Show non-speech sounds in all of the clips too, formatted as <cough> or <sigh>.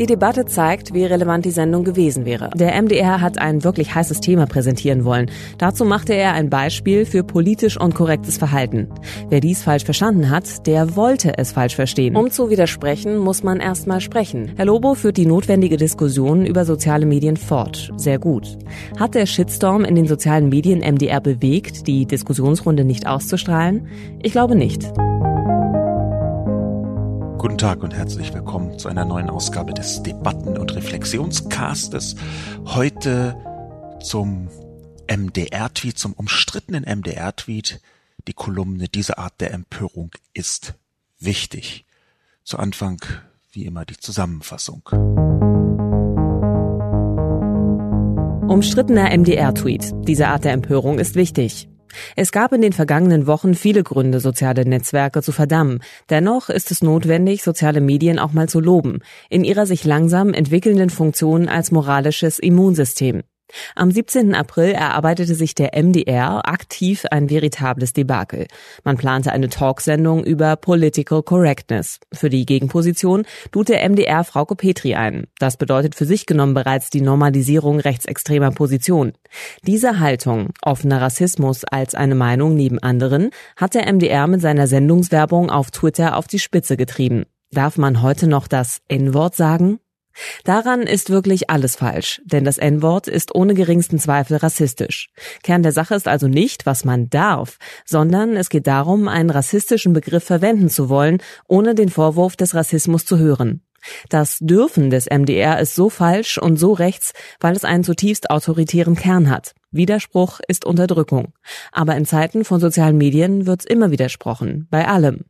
Die Debatte zeigt, wie relevant die Sendung gewesen wäre. Der MDR hat ein wirklich heißes Thema präsentieren wollen. Dazu machte er ein Beispiel für politisch unkorrektes Verhalten. Wer dies falsch verstanden hat, der wollte es falsch verstehen. Um zu widersprechen, muss man erstmal sprechen. Herr Lobo führt die notwendige Diskussion über soziale Medien fort. Sehr gut. Hat der Shitstorm in den sozialen Medien MDR bewegt, die Diskussionsrunde nicht auszustrahlen? Ich glaube nicht. Guten Tag und herzlich willkommen zu einer neuen Ausgabe des Debatten- und Reflexionscastes. Heute zum MDR-Tweet, zum umstrittenen MDR-Tweet. Die Kolumne Diese Art der Empörung ist wichtig. Zu Anfang wie immer die Zusammenfassung. Umstrittener MDR-Tweet. Diese Art der Empörung ist wichtig. Es gab in den vergangenen Wochen viele Gründe, soziale Netzwerke zu verdammen. Dennoch ist es notwendig, soziale Medien auch mal zu loben, in ihrer sich langsam entwickelnden Funktion als moralisches Immunsystem. Am 17. April erarbeitete sich der MDR aktiv ein veritables Debakel. Man plante eine Talksendung über Political Correctness. Für die Gegenposition lud der MDR Frauke Petri ein. Das bedeutet für sich genommen bereits die Normalisierung rechtsextremer Position. Diese Haltung, offener Rassismus als eine Meinung neben anderen, hat der MDR mit seiner Sendungswerbung auf Twitter auf die Spitze getrieben. Darf man heute noch das N-Wort sagen? Daran ist wirklich alles falsch, denn das N-Wort ist ohne geringsten Zweifel rassistisch. Kern der Sache ist also nicht, was man darf, sondern es geht darum, einen rassistischen Begriff verwenden zu wollen, ohne den Vorwurf des Rassismus zu hören. Das Dürfen des MDR ist so falsch und so rechts, weil es einen zutiefst autoritären Kern hat. Widerspruch ist Unterdrückung. Aber in Zeiten von sozialen Medien wird's immer widersprochen, bei allem.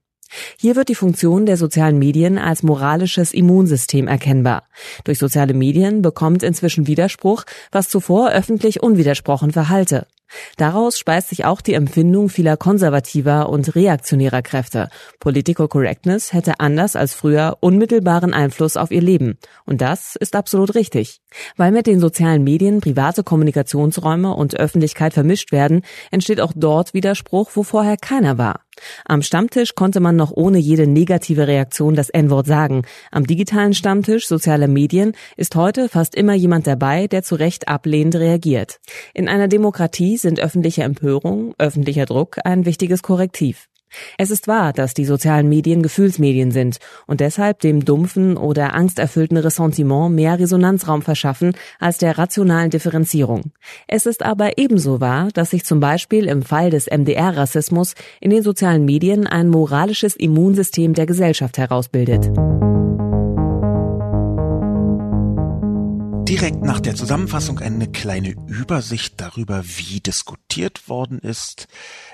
Hier wird die Funktion der sozialen Medien als moralisches Immunsystem erkennbar. Durch soziale Medien bekommt inzwischen Widerspruch, was zuvor öffentlich unwidersprochen verhalte. Daraus speist sich auch die Empfindung vieler konservativer und reaktionärer Kräfte. Political Correctness hätte anders als früher unmittelbaren Einfluss auf ihr Leben. Und das ist absolut richtig. Weil mit den sozialen Medien private Kommunikationsräume und Öffentlichkeit vermischt werden, entsteht auch dort Widerspruch, wo vorher keiner war. Am Stammtisch konnte man noch ohne jede negative Reaktion das N-Wort sagen. Am digitalen Stammtisch sozialer Medien ist heute fast immer jemand dabei, der zu Recht ablehnend reagiert. In einer Demokratie sind öffentliche Empörung, öffentlicher Druck ein wichtiges Korrektiv. Es ist wahr, dass die sozialen Medien Gefühlsmedien sind und deshalb dem dumpfen oder angsterfüllten Ressentiment mehr Resonanzraum verschaffen als der rationalen Differenzierung. Es ist aber ebenso wahr, dass sich zum Beispiel im Fall des MDR-Rassismus in den sozialen Medien ein moralisches Immunsystem der Gesellschaft herausbildet. Direkt nach der Zusammenfassung eine kleine Übersicht darüber, wie diskutiert worden ist.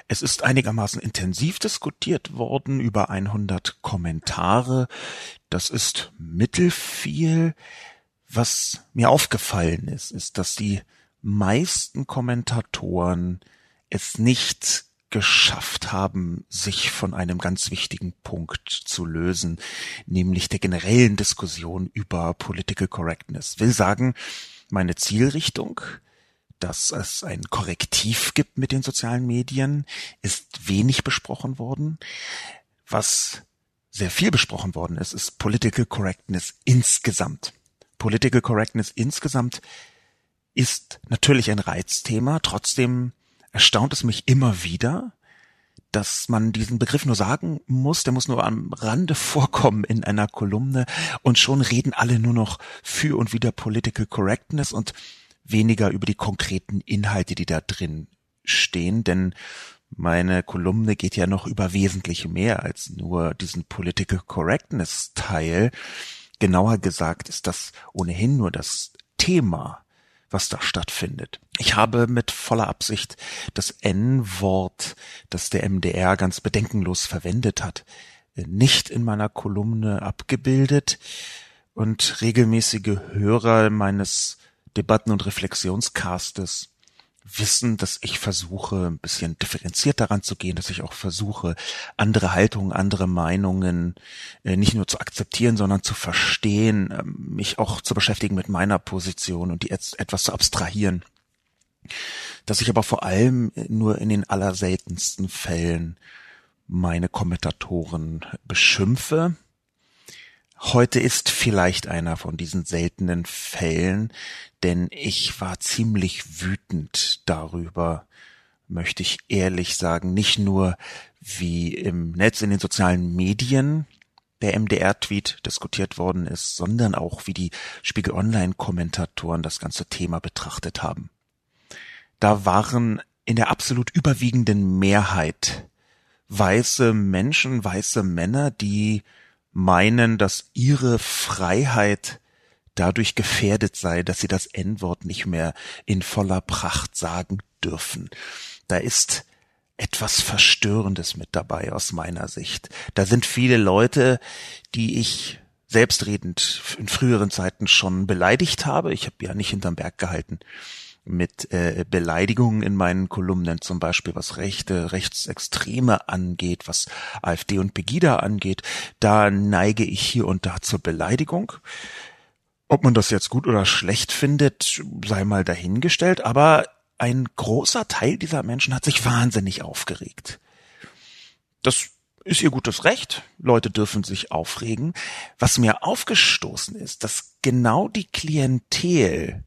Es ist einigermaßen intensiv diskutiert worden, über 100 Kommentare. Das ist mittelfiel. Was mir aufgefallen ist, ist, dass die meisten Kommentatoren es nicht geschafft haben, sich von einem ganz wichtigen Punkt zu lösen, nämlich der generellen Diskussion über Political Correctness. Will sagen, meine Zielrichtung, dass es ein Korrektiv gibt mit den sozialen Medien, ist wenig besprochen worden. Was sehr viel besprochen worden ist, ist Political Correctness insgesamt. Political Correctness insgesamt ist natürlich ein Reizthema, trotzdem erstaunt es mich immer wieder, dass man diesen Begriff nur sagen muss, der muss nur am Rande <laughs> vorkommen in einer Kolumne und schon reden alle nur noch für und wieder Political Correctness und weniger über die konkreten Inhalte, die da drin stehen, denn meine Kolumne geht ja noch über wesentlich mehr als nur diesen Political Correctness Teil. Genauer gesagt ist das ohnehin nur das Thema was da stattfindet. Ich habe mit voller Absicht das N-Wort, das der MDR ganz bedenkenlos verwendet hat, nicht in meiner Kolumne abgebildet und regelmäßige Hörer meines Debatten- und Reflexionscastes wissen, dass ich versuche, ein bisschen differenziert daran zu gehen, dass ich auch versuche, andere Haltungen, andere Meinungen äh, nicht nur zu akzeptieren, sondern zu verstehen, äh, mich auch zu beschäftigen mit meiner Position und die etwas zu abstrahieren. Dass ich aber vor allem nur in den allerseltensten Fällen meine Kommentatoren beschimpfe, Heute ist vielleicht einer von diesen seltenen Fällen, denn ich war ziemlich wütend darüber, möchte ich ehrlich sagen, nicht nur wie im Netz in den sozialen Medien der MDR-Tweet diskutiert worden ist, sondern auch wie die Spiegel Online-Kommentatoren das ganze Thema betrachtet haben. Da waren in der absolut überwiegenden Mehrheit weiße Menschen, weiße Männer, die meinen, dass ihre Freiheit dadurch gefährdet sei, dass sie das N-Wort nicht mehr in voller Pracht sagen dürfen. Da ist etwas Verstörendes mit dabei aus meiner Sicht. Da sind viele Leute, die ich selbstredend in früheren Zeiten schon beleidigt habe. Ich habe ja nicht hinterm Berg gehalten mit äh, Beleidigungen in meinen Kolumnen, zum Beispiel was Rechte, Rechtsextreme angeht, was AfD und Pegida angeht, da neige ich hier und da zur Beleidigung. Ob man das jetzt gut oder schlecht findet, sei mal dahingestellt, aber ein großer Teil dieser Menschen hat sich wahnsinnig aufgeregt. Das ist ihr gutes Recht. Leute dürfen sich aufregen. Was mir aufgestoßen ist, dass genau die Klientel,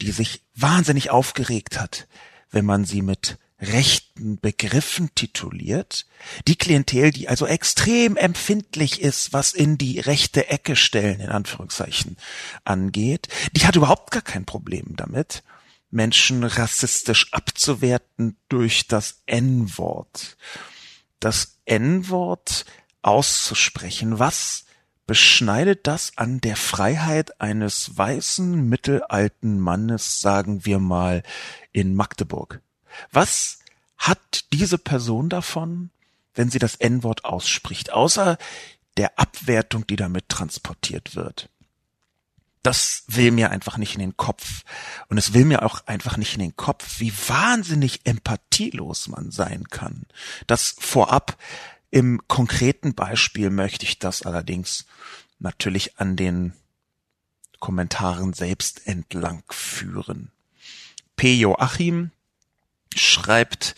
die sich wahnsinnig aufgeregt hat, wenn man sie mit rechten Begriffen tituliert, die Klientel, die also extrem empfindlich ist, was in die rechte Ecke stellen, in Anführungszeichen, angeht, die hat überhaupt gar kein Problem damit, Menschen rassistisch abzuwerten durch das N-Wort. Das N-Wort auszusprechen, was beschneidet das an der Freiheit eines weißen mittelalten Mannes, sagen wir mal, in Magdeburg. Was hat diese Person davon, wenn sie das N-Wort ausspricht, außer der Abwertung, die damit transportiert wird? Das will mir einfach nicht in den Kopf. Und es will mir auch einfach nicht in den Kopf, wie wahnsinnig empathielos man sein kann. Das vorab im konkreten Beispiel möchte ich das allerdings natürlich an den Kommentaren selbst entlang führen. P. Joachim schreibt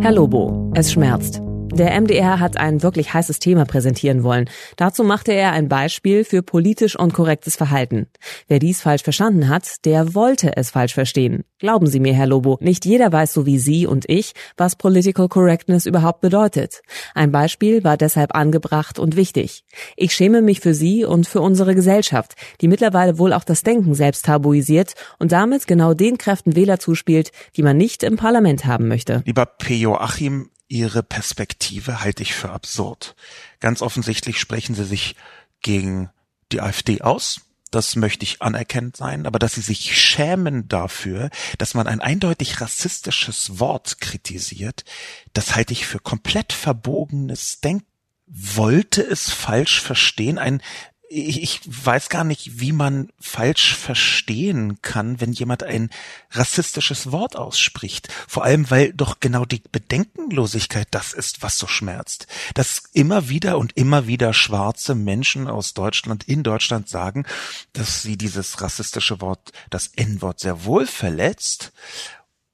Herr Lobo, es schmerzt. Der MDR hat ein wirklich heißes Thema präsentieren wollen. Dazu machte er ein Beispiel für politisch und korrektes Verhalten. Wer dies falsch verstanden hat, der wollte es falsch verstehen. Glauben Sie mir, Herr Lobo, nicht jeder weiß so wie Sie und ich, was Political Correctness überhaupt bedeutet. Ein Beispiel war deshalb angebracht und wichtig. Ich schäme mich für Sie und für unsere Gesellschaft, die mittlerweile wohl auch das Denken selbst tabuisiert und damit genau den Kräften Wähler zuspielt, die man nicht im Parlament haben möchte. Lieber P. Joachim, Ihre Perspektive halte ich für absurd. Ganz offensichtlich sprechen Sie sich gegen die AfD aus. Das möchte ich anerkennt sein, aber dass Sie sich schämen dafür, dass man ein eindeutig rassistisches Wort kritisiert, das halte ich für komplett verbogenes Denken wollte es falsch verstehen, ein ich, weiß gar nicht, wie man falsch verstehen kann, wenn jemand ein rassistisches Wort ausspricht. Vor allem, weil doch genau die Bedenkenlosigkeit das ist, was so schmerzt. Dass immer wieder und immer wieder schwarze Menschen aus Deutschland in Deutschland sagen, dass sie dieses rassistische Wort, das N-Wort sehr wohl verletzt.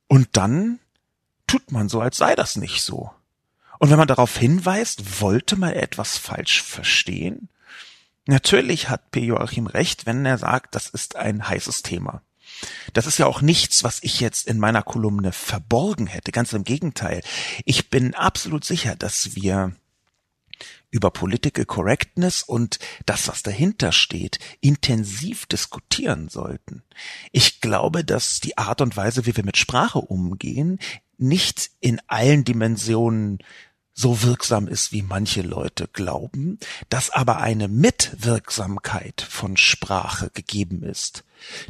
Und dann tut man so, als sei das nicht so. Und wenn man darauf hinweist, wollte man etwas falsch verstehen? Natürlich hat P. Joachim recht, wenn er sagt, das ist ein heißes Thema. Das ist ja auch nichts, was ich jetzt in meiner Kolumne verborgen hätte. Ganz im Gegenteil. Ich bin absolut sicher, dass wir über Political Correctness und das, was dahinter steht, intensiv diskutieren sollten. Ich glaube, dass die Art und Weise, wie wir mit Sprache umgehen, nicht in allen Dimensionen so wirksam ist, wie manche Leute glauben, dass aber eine Mitwirksamkeit von Sprache gegeben ist.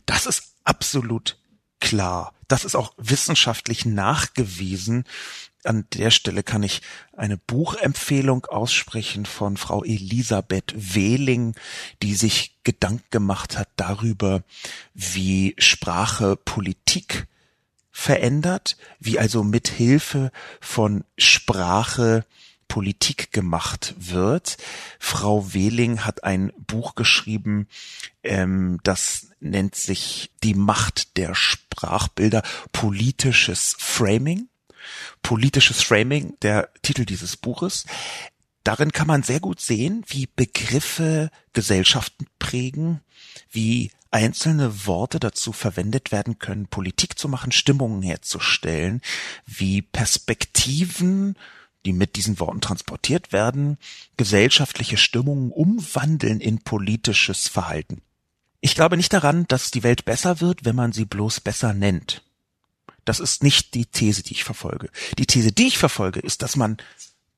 Das ist absolut klar. Das ist auch wissenschaftlich nachgewiesen, an der Stelle kann ich eine Buchempfehlung aussprechen von Frau Elisabeth Wehling, die sich Gedanken gemacht hat darüber, wie Sprache Politik verändert, wie also mit Hilfe von Sprache Politik gemacht wird. Frau Wehling hat ein Buch geschrieben, ähm, das nennt sich Die Macht der Sprachbilder, politisches Framing. Politisches Framing, der Titel dieses Buches. Darin kann man sehr gut sehen, wie Begriffe Gesellschaften prägen, wie einzelne Worte dazu verwendet werden können, Politik zu machen, Stimmungen herzustellen, wie Perspektiven, die mit diesen Worten transportiert werden, gesellschaftliche Stimmungen umwandeln in politisches Verhalten. Ich glaube nicht daran, dass die Welt besser wird, wenn man sie bloß besser nennt. Das ist nicht die These, die ich verfolge. Die These, die ich verfolge, ist, dass man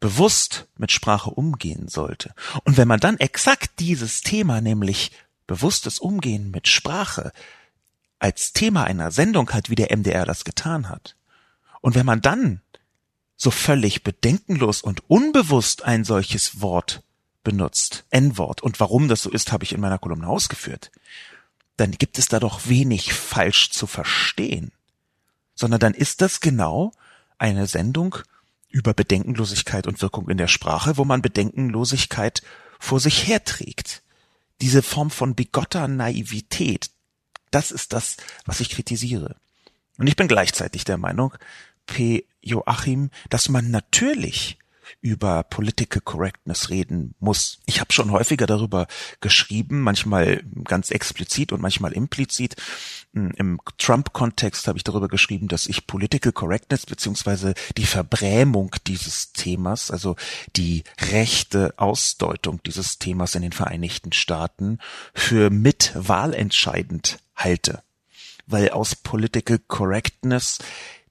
bewusst mit Sprache umgehen sollte. Und wenn man dann exakt dieses Thema, nämlich bewusstes Umgehen mit Sprache, als Thema einer Sendung hat, wie der MDR das getan hat, und wenn man dann so völlig bedenkenlos und unbewusst ein solches Wort benutzt, N-Wort, und warum das so ist, habe ich in meiner Kolumne ausgeführt, dann gibt es da doch wenig falsch zu verstehen, sondern dann ist das genau eine Sendung über Bedenkenlosigkeit und Wirkung in der Sprache, wo man Bedenkenlosigkeit vor sich herträgt. Diese Form von bigotter Naivität, das ist das, was ich kritisiere. Und ich bin gleichzeitig der Meinung, P. Joachim, dass man natürlich über Political Correctness reden muss. Ich habe schon häufiger darüber geschrieben, manchmal ganz explizit und manchmal implizit. Hm, Im Trump-Kontext habe ich darüber geschrieben, dass ich Political Correctness beziehungsweise die Verbrämung dieses Themas, also die rechte Ausdeutung dieses Themas in den Vereinigten Staaten für mit wahlentscheidend halte. Weil aus Political Correctness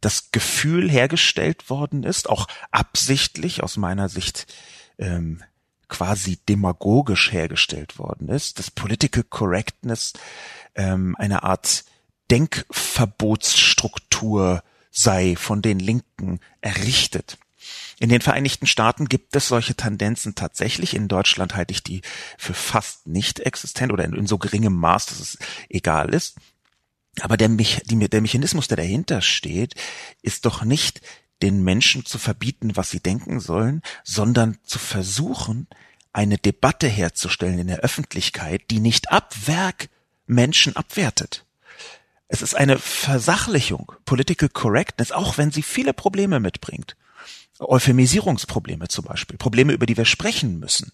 das Gefühl hergestellt worden ist, auch absichtlich aus meiner Sicht ähm, quasi demagogisch hergestellt worden ist, dass Political Correctness ähm, eine Art Denkverbotsstruktur sei von den Linken errichtet. In den Vereinigten Staaten gibt es solche Tendenzen tatsächlich. In Deutschland halte ich die für fast nicht existent oder in, in so geringem Maß, dass es egal ist. Aber der, Me die, der Mechanismus, der dahinter steht, ist doch nicht den Menschen zu verbieten, was sie denken sollen, sondern zu versuchen, eine Debatte herzustellen in der Öffentlichkeit, die nicht ab Werk Menschen abwertet. Es ist eine Versachlichung, Political Correctness, auch wenn sie viele Probleme mitbringt. Euphemisierungsprobleme zum Beispiel, Probleme, über die wir sprechen müssen,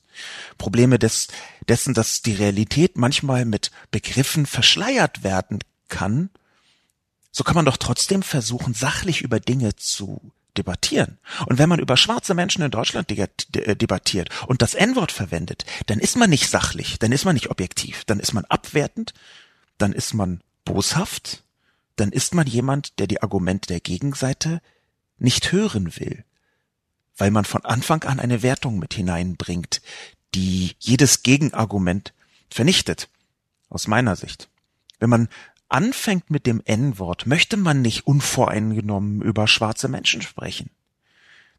Probleme des, dessen, dass die Realität manchmal mit Begriffen verschleiert werden kann, so kann man doch trotzdem versuchen, sachlich über Dinge zu debattieren. Und wenn man über schwarze Menschen in Deutschland debattiert und das N-Wort verwendet, dann ist man nicht sachlich, dann ist man nicht objektiv, dann ist man abwertend, dann ist man boshaft, dann ist man jemand, der die Argumente der Gegenseite nicht hören will, weil man von Anfang an eine Wertung mit hineinbringt, die jedes Gegenargument vernichtet, aus meiner Sicht. Wenn man anfängt mit dem N-Wort, möchte man nicht unvoreingenommen über schwarze Menschen sprechen.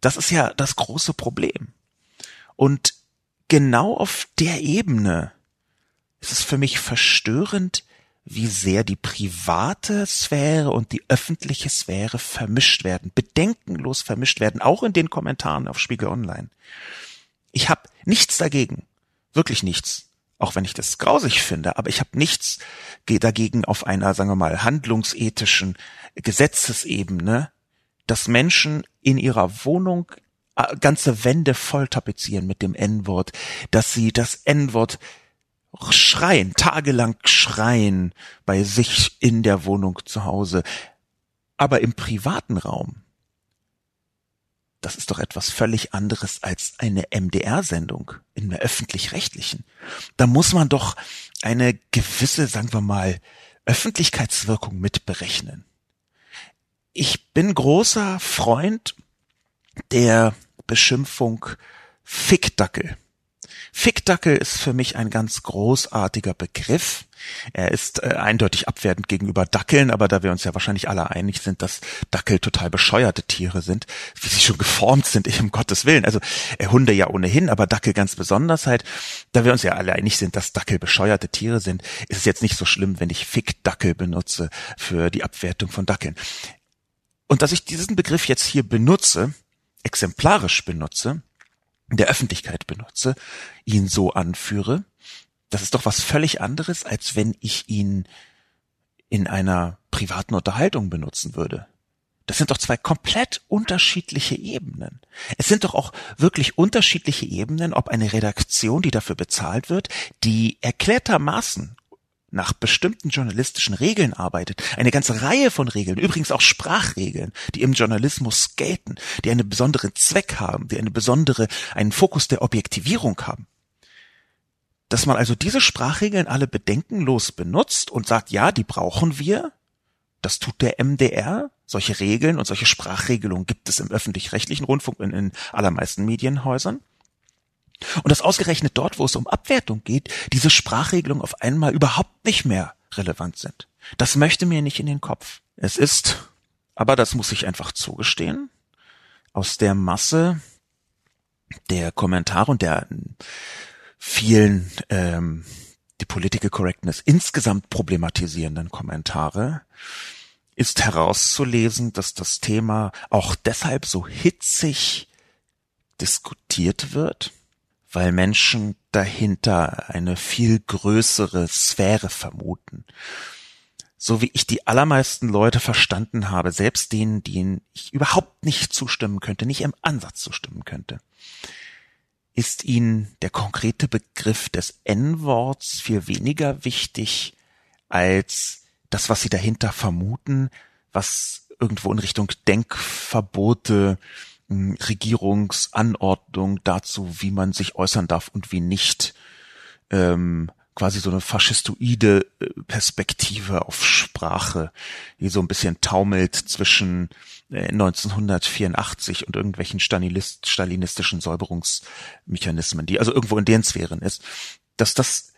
Das ist ja das große Problem. Und genau auf der Ebene ist es für mich verstörend, wie sehr die private Sphäre und die öffentliche Sphäre vermischt werden, bedenkenlos vermischt werden, auch in den Kommentaren auf Spiegel Online. Ich habe nichts dagegen, wirklich nichts, auch wenn ich das grausig finde, aber ich habe nichts dagegen auf einer, sagen wir mal, handlungsethischen Gesetzesebene, dass Menschen in ihrer Wohnung äh, ganze Wände voll tapezieren mit dem N-Wort, dass sie das N-Wort schreien, tagelang schreien bei sich in der Wohnung zu Hause. Aber im privaten Raum das ist doch etwas völlig anderes als eine MDR-Sendung in der öffentlich-rechtlichen. Da muss man doch eine gewisse, sagen wir mal, Öffentlichkeitswirkung mitberechnen. Ich bin großer Freund der Beschimpfung Fickdackel. Fickdackel ist für mich ein ganz großartiger Begriff. Er ist äh, eindeutig abwertend gegenüber Dackeln, aber da wir uns ja wahrscheinlich alle einig sind, dass Dackel total bescheuerte Tiere sind, wie sie schon geformt sind, ich um Gottes Willen. Also äh, Hunde ja ohnehin, aber Dackel ganz besonders halt. Da wir uns ja alle einig sind, dass Dackel bescheuerte Tiere sind, ist es jetzt nicht so schlimm, wenn ich Fickdackel benutze für die Abwertung von Dackeln. Und dass ich diesen Begriff jetzt hier benutze, exemplarisch benutze, der Öffentlichkeit benutze, ihn so anführe, das ist doch was völlig anderes, als wenn ich ihn in einer privaten Unterhaltung benutzen würde. Das sind doch zwei komplett unterschiedliche Ebenen. Es sind doch auch wirklich unterschiedliche Ebenen, ob eine Redaktion, die dafür bezahlt wird, die erklärtermaßen nach bestimmten journalistischen Regeln arbeitet, eine ganze Reihe von Regeln, übrigens auch Sprachregeln, die im Journalismus gelten, die einen besonderen Zweck haben, die eine besondere, einen Fokus der Objektivierung haben. Dass man also diese Sprachregeln alle bedenkenlos benutzt und sagt, ja, die brauchen wir, das tut der MDR, solche Regeln und solche Sprachregelungen gibt es im öffentlich-rechtlichen Rundfunk in, in allermeisten Medienhäusern. Und dass ausgerechnet dort, wo es um Abwertung geht, diese Sprachregelungen auf einmal überhaupt nicht mehr relevant sind. Das möchte mir nicht in den Kopf. Es ist, aber das muss ich einfach zugestehen, aus der Masse der Kommentare und der vielen ähm, die Political Correctness insgesamt problematisierenden Kommentare ist herauszulesen, dass das Thema auch deshalb so hitzig diskutiert wird, weil Menschen dahinter eine viel größere Sphäre vermuten. So wie ich die allermeisten Leute verstanden habe, selbst denen, denen ich überhaupt nicht zustimmen könnte, nicht im Ansatz zustimmen könnte, ist ihnen der konkrete Begriff des N-Worts viel weniger wichtig als das, was sie dahinter vermuten, was irgendwo in Richtung Denkverbote, Regierungsanordnung dazu, wie man sich äußern darf und wie nicht. Ähm, quasi so eine faschistoide äh, Perspektive auf Sprache, die so ein bisschen taumelt zwischen 1984 äh, und irgendwelchen Stalinist, stalinistischen Säuberungsmechanismen, die also irgendwo in den Sphären ist, dass das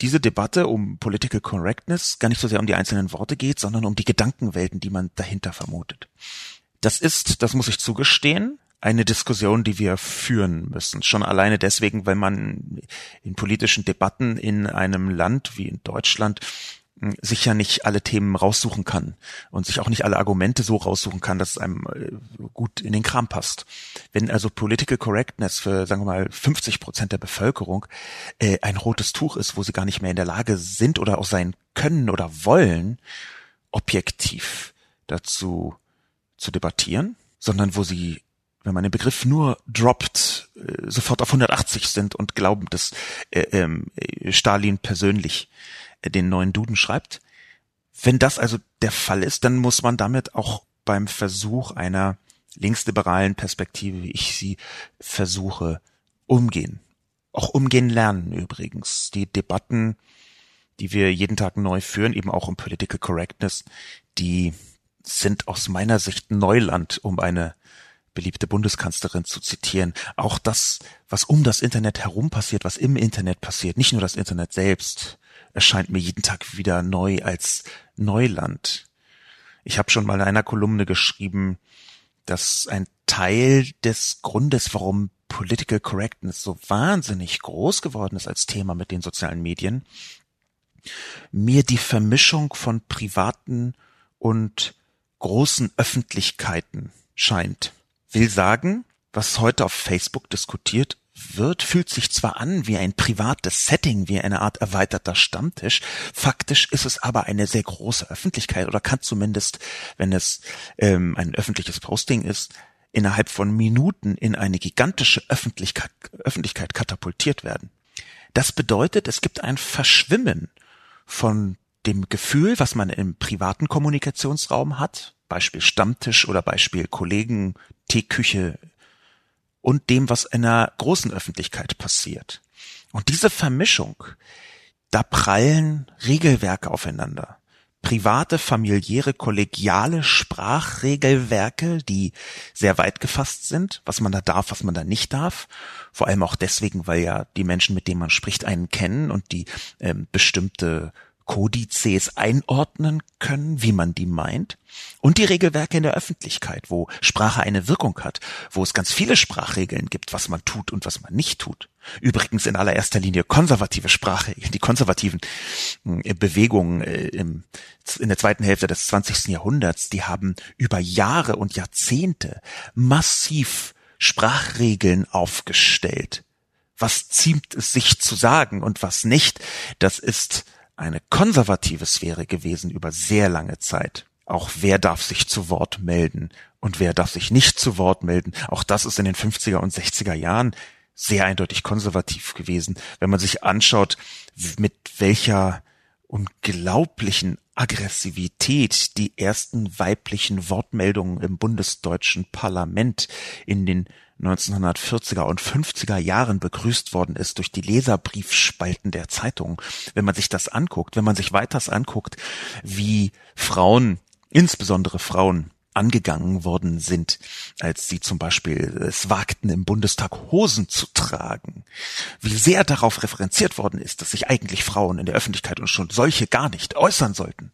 diese Debatte um Political Correctness gar nicht so sehr um die einzelnen Worte geht, sondern um die Gedankenwelten, die man dahinter vermutet. Das ist, das muss ich zugestehen, eine Diskussion, die wir führen müssen. Schon alleine deswegen, weil man in politischen Debatten in einem Land wie in Deutschland hm, sich ja nicht alle Themen raussuchen kann und sich auch nicht alle Argumente so raussuchen kann, dass es einem äh, gut in den Kram passt. Wenn also Political Correctness für, sagen wir mal, 50 Prozent der Bevölkerung äh, ein rotes Tuch ist, wo sie gar nicht mehr in der Lage sind oder auch sein können oder wollen, objektiv dazu zu debattieren, sondern wo sie, wenn man den Begriff nur droppt, äh, sofort auf 180 sind und glauben, dass äh, äh, Stalin persönlich äh, den neuen Duden schreibt. Wenn das also der Fall ist, dann muss man damit auch beim Versuch einer linksliberalen Perspektive, wie ich sie versuche, umgehen. Auch umgehen lernen übrigens. Die Debatten, die wir jeden Tag neu führen, eben auch um Political Correctness, die sind aus meiner Sicht Neuland, um eine beliebte Bundeskanzlerin zu zitieren. Auch das, was um das Internet herum passiert, was im Internet passiert, nicht nur das Internet selbst, erscheint mir jeden Tag wieder neu als Neuland. Ich habe schon mal in einer Kolumne geschrieben, dass ein Teil des Grundes, warum Political Correctness so wahnsinnig groß geworden ist als Thema mit den sozialen Medien, mir die Vermischung von privaten und großen Öffentlichkeiten scheint. Will sagen, was heute auf Facebook diskutiert wird, fühlt sich zwar an wie ein privates Setting, wie eine Art erweiterter Stammtisch, faktisch ist es aber eine sehr große Öffentlichkeit oder kann zumindest, wenn es ähm, ein öffentliches Posting ist, innerhalb von Minuten in eine gigantische Öffentlichkeit, Öffentlichkeit katapultiert werden. Das bedeutet, es gibt ein Verschwimmen von dem Gefühl, was man im privaten Kommunikationsraum hat, Beispiel Stammtisch oder Beispiel Kollegen, Teeküche und dem, was in einer großen Öffentlichkeit passiert. Und diese Vermischung, da prallen Regelwerke aufeinander, private, familiäre, kollegiale Sprachregelwerke, die sehr weit gefasst sind, was man da darf, was man da nicht darf. Vor allem auch deswegen, weil ja die Menschen, mit denen man spricht, einen kennen und die ähm, bestimmte Kodizes einordnen können, wie man die meint. Und die Regelwerke in der Öffentlichkeit, wo Sprache eine Wirkung hat, wo es ganz viele Sprachregeln gibt, was man tut und was man nicht tut. Übrigens in allererster Linie konservative Sprache, <laughs> die konservativen äh, Bewegungen äh, in der zweiten Hälfte des 20. Jahrhunderts, die haben über Jahre und Jahrzehnte massiv Sprachregeln aufgestellt. Was ziemt es sich zu sagen und was nicht, das ist eine konservative Sphäre gewesen über sehr lange Zeit. Auch wer darf sich zu Wort melden und wer darf sich nicht zu Wort melden. Auch das ist in den 50er und 60er Jahren sehr eindeutig konservativ gewesen. Wenn man sich anschaut, mit welcher unglaublichen Aggressivität die ersten weiblichen Wortmeldungen im bundesdeutschen Parlament in den 1940er und 50er Jahren begrüßt worden ist durch die Leserbriefspalten der Zeitung. Wenn man sich das anguckt, wenn man sich weiters anguckt, wie Frauen, insbesondere Frauen, angegangen worden sind, als sie zum Beispiel es wagten, im Bundestag Hosen zu tragen. Wie sehr darauf referenziert worden ist, dass sich eigentlich Frauen in der Öffentlichkeit und schon solche gar nicht äußern sollten.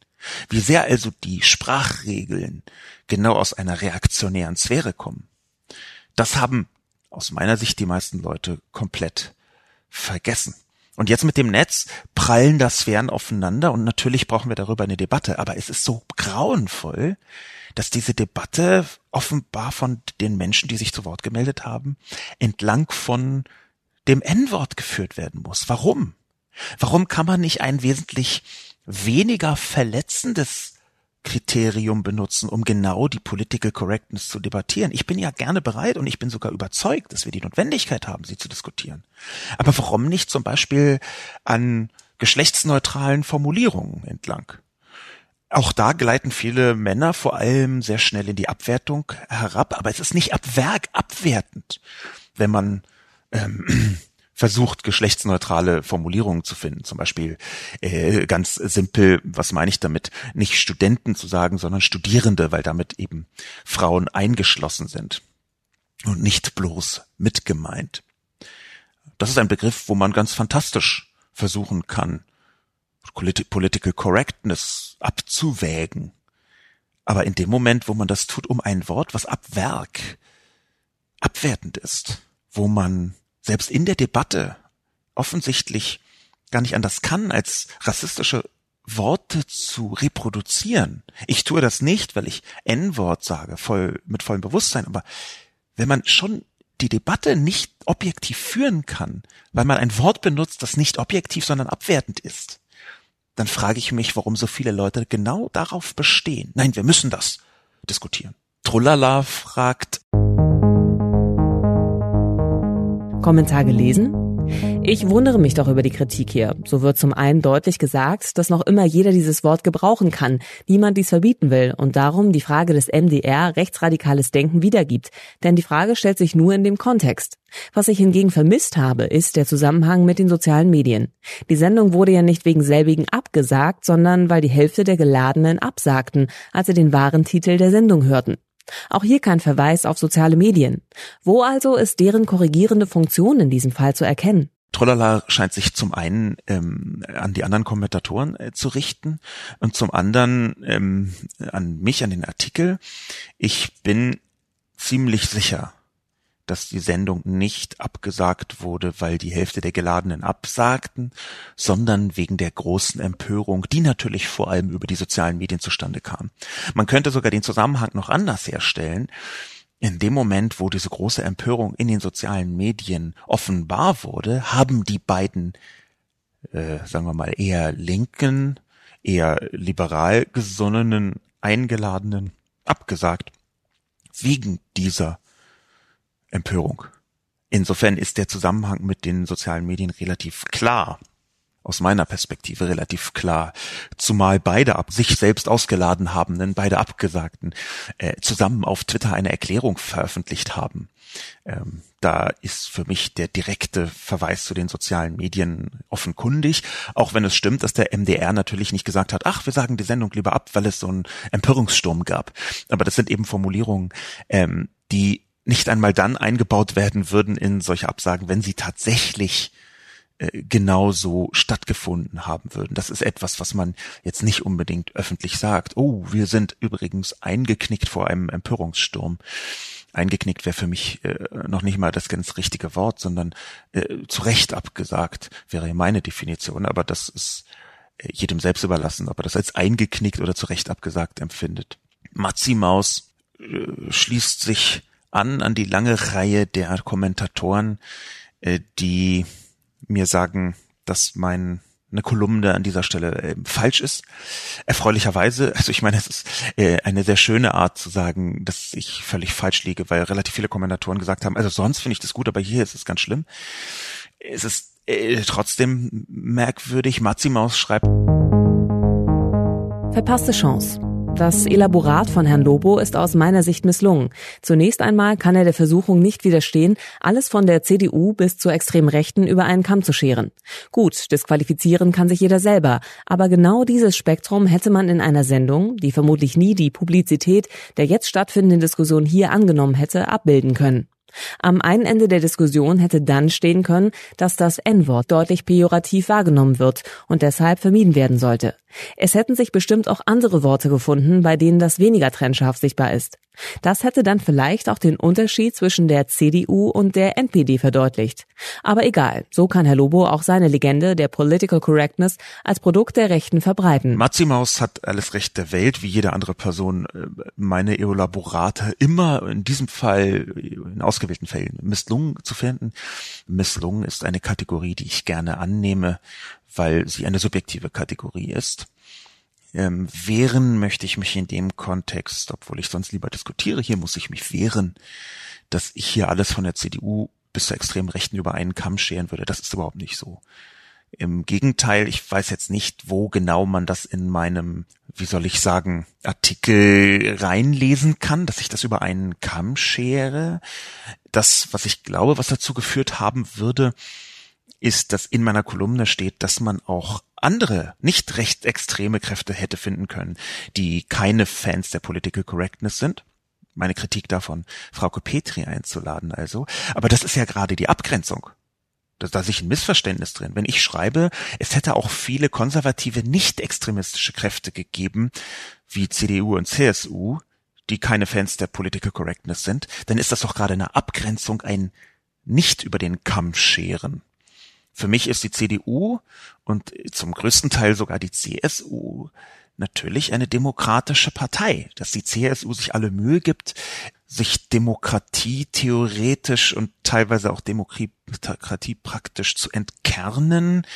Wie sehr also die Sprachregeln genau aus einer reaktionären Sphäre kommen. Das haben aus meiner Sicht die meisten Leute komplett vergessen. Und jetzt mit dem Netz prallen da Sphären aufeinander und natürlich brauchen wir darüber eine Debatte, aber es ist so grauenvoll, dass diese Debatte offenbar von den Menschen, die sich zu Wort gemeldet haben, entlang von dem N-Wort geführt werden muss. Warum? Warum kann man nicht ein wesentlich weniger verletzendes Kriterium benutzen, um genau die Political Correctness zu debattieren. Ich bin ja gerne bereit und ich bin sogar überzeugt, dass wir die Notwendigkeit haben, sie zu diskutieren. Aber warum nicht zum Beispiel an geschlechtsneutralen Formulierungen entlang? Auch da gleiten viele Männer vor allem sehr schnell in die Abwertung herab, aber es ist nicht ab Werk abwertend, wenn man ähm, versucht, geschlechtsneutrale Formulierungen zu finden. Zum Beispiel äh, ganz simpel, was meine ich damit? Nicht Studenten zu sagen, sondern Studierende, weil damit eben Frauen eingeschlossen sind und nicht bloß mitgemeint. Das ist ein Begriff, wo man ganz fantastisch versuchen kann, Political Correctness abzuwägen. Aber in dem Moment, wo man das tut, um ein Wort, was ab Werk abwertend ist, wo man selbst in der Debatte offensichtlich gar nicht anders kann, als rassistische Worte zu reproduzieren. Ich tue das nicht, weil ich N-Wort sage, voll, mit vollem Bewusstsein, aber wenn man schon die Debatte nicht objektiv führen kann, weil man ein Wort benutzt, das nicht objektiv, sondern abwertend ist, dann frage ich mich, warum so viele Leute genau darauf bestehen. Nein, wir müssen das diskutieren. Trullala fragt, Kommentar gelesen? Ich wundere mich doch über die Kritik hier. So wird zum einen deutlich gesagt, dass noch immer jeder dieses Wort gebrauchen kann, niemand dies verbieten will und darum die Frage des MDR rechtsradikales Denken wiedergibt. Denn die Frage stellt sich nur in dem Kontext. Was ich hingegen vermisst habe, ist der Zusammenhang mit den sozialen Medien. Die Sendung wurde ja nicht wegen selbigen abgesagt, sondern weil die Hälfte der Geladenen absagten, als sie den wahren Titel der Sendung hörten. Auch hier kein Verweis auf soziale Medien. Wo also ist deren korrigierende Funktion in diesem Fall zu erkennen? Trollala scheint sich zum einen ähm, an die anderen Kommentatoren äh, zu richten und zum anderen ähm, an mich, an den Artikel. Ich bin ziemlich sicher, dass die Sendung nicht abgesagt wurde, weil die Hälfte der Geladenen absagten, sondern wegen der großen Empörung, die natürlich vor allem über die sozialen Medien zustande kam. Man könnte sogar den Zusammenhang noch anders herstellen. In dem Moment, wo diese große Empörung in den sozialen Medien offenbar wurde, haben die beiden, äh, sagen wir mal, eher linken, eher liberal gesonnenen Eingeladenen abgesagt, wegen dieser Empörung. Insofern ist der Zusammenhang mit den sozialen Medien relativ klar. aus meiner Perspektive relativ klar, zumal beide ab sich selbst ausgeladen habenden, beide Abgesagten, äh, zusammen auf Twitter eine Erklärung veröffentlicht haben. Ähm, da ist für mich der direkte Verweis zu den sozialen Medien offenkundig, auch wenn es stimmt, dass der MDR natürlich nicht gesagt hat, ach, wir sagen die Sendung lieber ab, weil es so einen Empörungssturm gab. Aber das sind eben Formulierungen, ähm, die nicht einmal dann eingebaut werden würden in solche Absagen, wenn sie tatsächlich äh, genauso stattgefunden haben würden. Das ist etwas, was man jetzt nicht unbedingt öffentlich sagt. Oh, wir sind übrigens eingeknickt vor einem Empörungssturm. Eingeknickt wäre für mich äh, noch nicht mal das ganz richtige Wort, sondern äh, zu Recht abgesagt wäre meine Definition. Aber das ist äh, jedem selbst überlassen, ob er das als eingeknickt oder zu Recht abgesagt empfindet. Matzi Maus äh, schließt sich an an die lange Reihe der Kommentatoren, äh, die mir sagen, dass mein eine Kolumne an dieser Stelle äh, falsch ist. Erfreulicherweise, also ich meine, es ist äh, eine sehr schöne Art zu sagen, dass ich völlig falsch liege, weil relativ viele Kommentatoren gesagt haben, also sonst finde ich das gut, aber hier ist es ganz schlimm. Es ist äh, trotzdem merkwürdig. Mazimaus schreibt. Verpasste Chance. Das Elaborat von Herrn Lobo ist aus meiner Sicht misslungen. Zunächst einmal kann er der Versuchung nicht widerstehen, alles von der CDU bis zur extremen Rechten über einen Kamm zu scheren. Gut, disqualifizieren kann sich jeder selber, aber genau dieses Spektrum hätte man in einer Sendung, die vermutlich nie die Publizität der jetzt stattfindenden Diskussion hier angenommen hätte, abbilden können. Am einen Ende der Diskussion hätte dann stehen können, dass das N-Wort deutlich pejorativ wahrgenommen wird und deshalb vermieden werden sollte. Es hätten sich bestimmt auch andere Worte gefunden, bei denen das weniger trennscharf sichtbar ist. Das hätte dann vielleicht auch den Unterschied zwischen der CDU und der NPD verdeutlicht. Aber egal, so kann Herr Lobo auch seine Legende der Political Correctness als Produkt der Rechten verbreiten. Maximaus hat alles Recht der Welt, wie jede andere Person äh, meine Elaborate immer in diesem Fall in ausgewählten Fällen misslungen zu finden. Misslungen ist eine Kategorie, die ich gerne annehme, weil sie eine subjektive Kategorie ist. Ähm, wehren möchte ich mich in dem Kontext, obwohl ich sonst lieber diskutiere, hier muss ich mich wehren, dass ich hier alles von der CDU bis zur extremen Rechten über einen Kamm scheren würde. Das ist überhaupt nicht so. Im Gegenteil, ich weiß jetzt nicht, wo genau man das in meinem, wie soll ich sagen, Artikel reinlesen kann, dass ich das über einen Kamm schere. Das, was ich glaube, was dazu geführt haben würde, ist, dass in meiner Kolumne steht, dass man auch andere, nicht rechtsextreme Kräfte hätte finden können, die keine Fans der Political Correctness sind. Meine Kritik davon, Frauke Petri einzuladen also. Aber das ist ja gerade die Abgrenzung. Da, da sich ein Missverständnis drin. Wenn ich schreibe, es hätte auch viele konservative, nicht extremistische Kräfte gegeben, wie CDU und CSU, die keine Fans der Political Correctness sind, dann ist das doch gerade eine Abgrenzung, ein nicht über den Kamm scheren. Für mich ist die CDU und zum größten Teil sogar die CSU natürlich eine demokratische Partei, dass die CSU sich alle Mühe gibt, sich Demokratie theoretisch und teilweise auch Demokratie praktisch zu entkernen.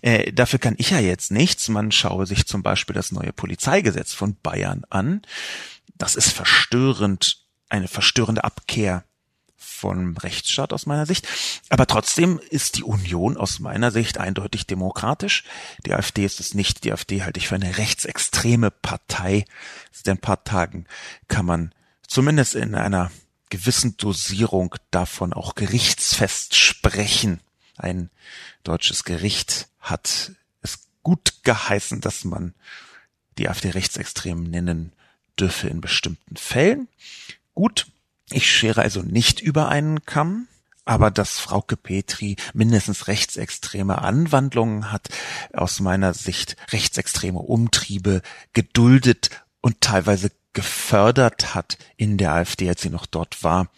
Äh, dafür kann ich ja jetzt nichts. Man schaue sich zum Beispiel das neue Polizeigesetz von Bayern an. Das ist verstörend, eine verstörende Abkehr vom Rechtsstaat aus meiner Sicht. Aber trotzdem ist die Union aus meiner Sicht eindeutig demokratisch. Die AfD ist es nicht. Die AfD halte ich für eine rechtsextreme Partei. Seit ein paar Tagen kann man zumindest in einer gewissen Dosierung davon auch gerichtsfest sprechen. Ein deutsches Gericht hat es gut geheißen, dass man die AfD rechtsextrem nennen dürfe in bestimmten Fällen. Gut, ich schere also nicht über einen Kamm, aber dass Frauke Petri mindestens rechtsextreme Anwandlungen hat, aus meiner Sicht rechtsextreme Umtriebe geduldet und teilweise gefördert hat in der AfD, als sie noch dort war,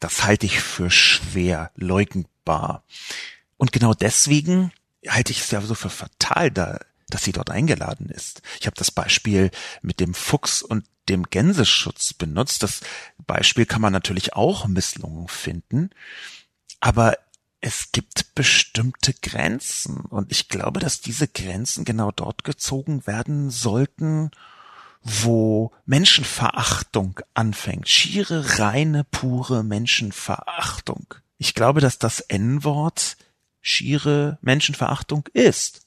das halte ich für schwer leugnbar. Und genau deswegen halte ich es ja so für fatal, da, dass sie dort eingeladen ist. Ich habe das Beispiel mit dem Fuchs und dem Gänseschutz benutzt. Das Beispiel kann man natürlich auch Misslungen finden, aber es gibt bestimmte Grenzen und ich glaube, dass diese Grenzen genau dort gezogen werden sollten, wo Menschenverachtung anfängt. Schiere, reine, pure Menschenverachtung. Ich glaube, dass das N-Wort schiere Menschenverachtung ist.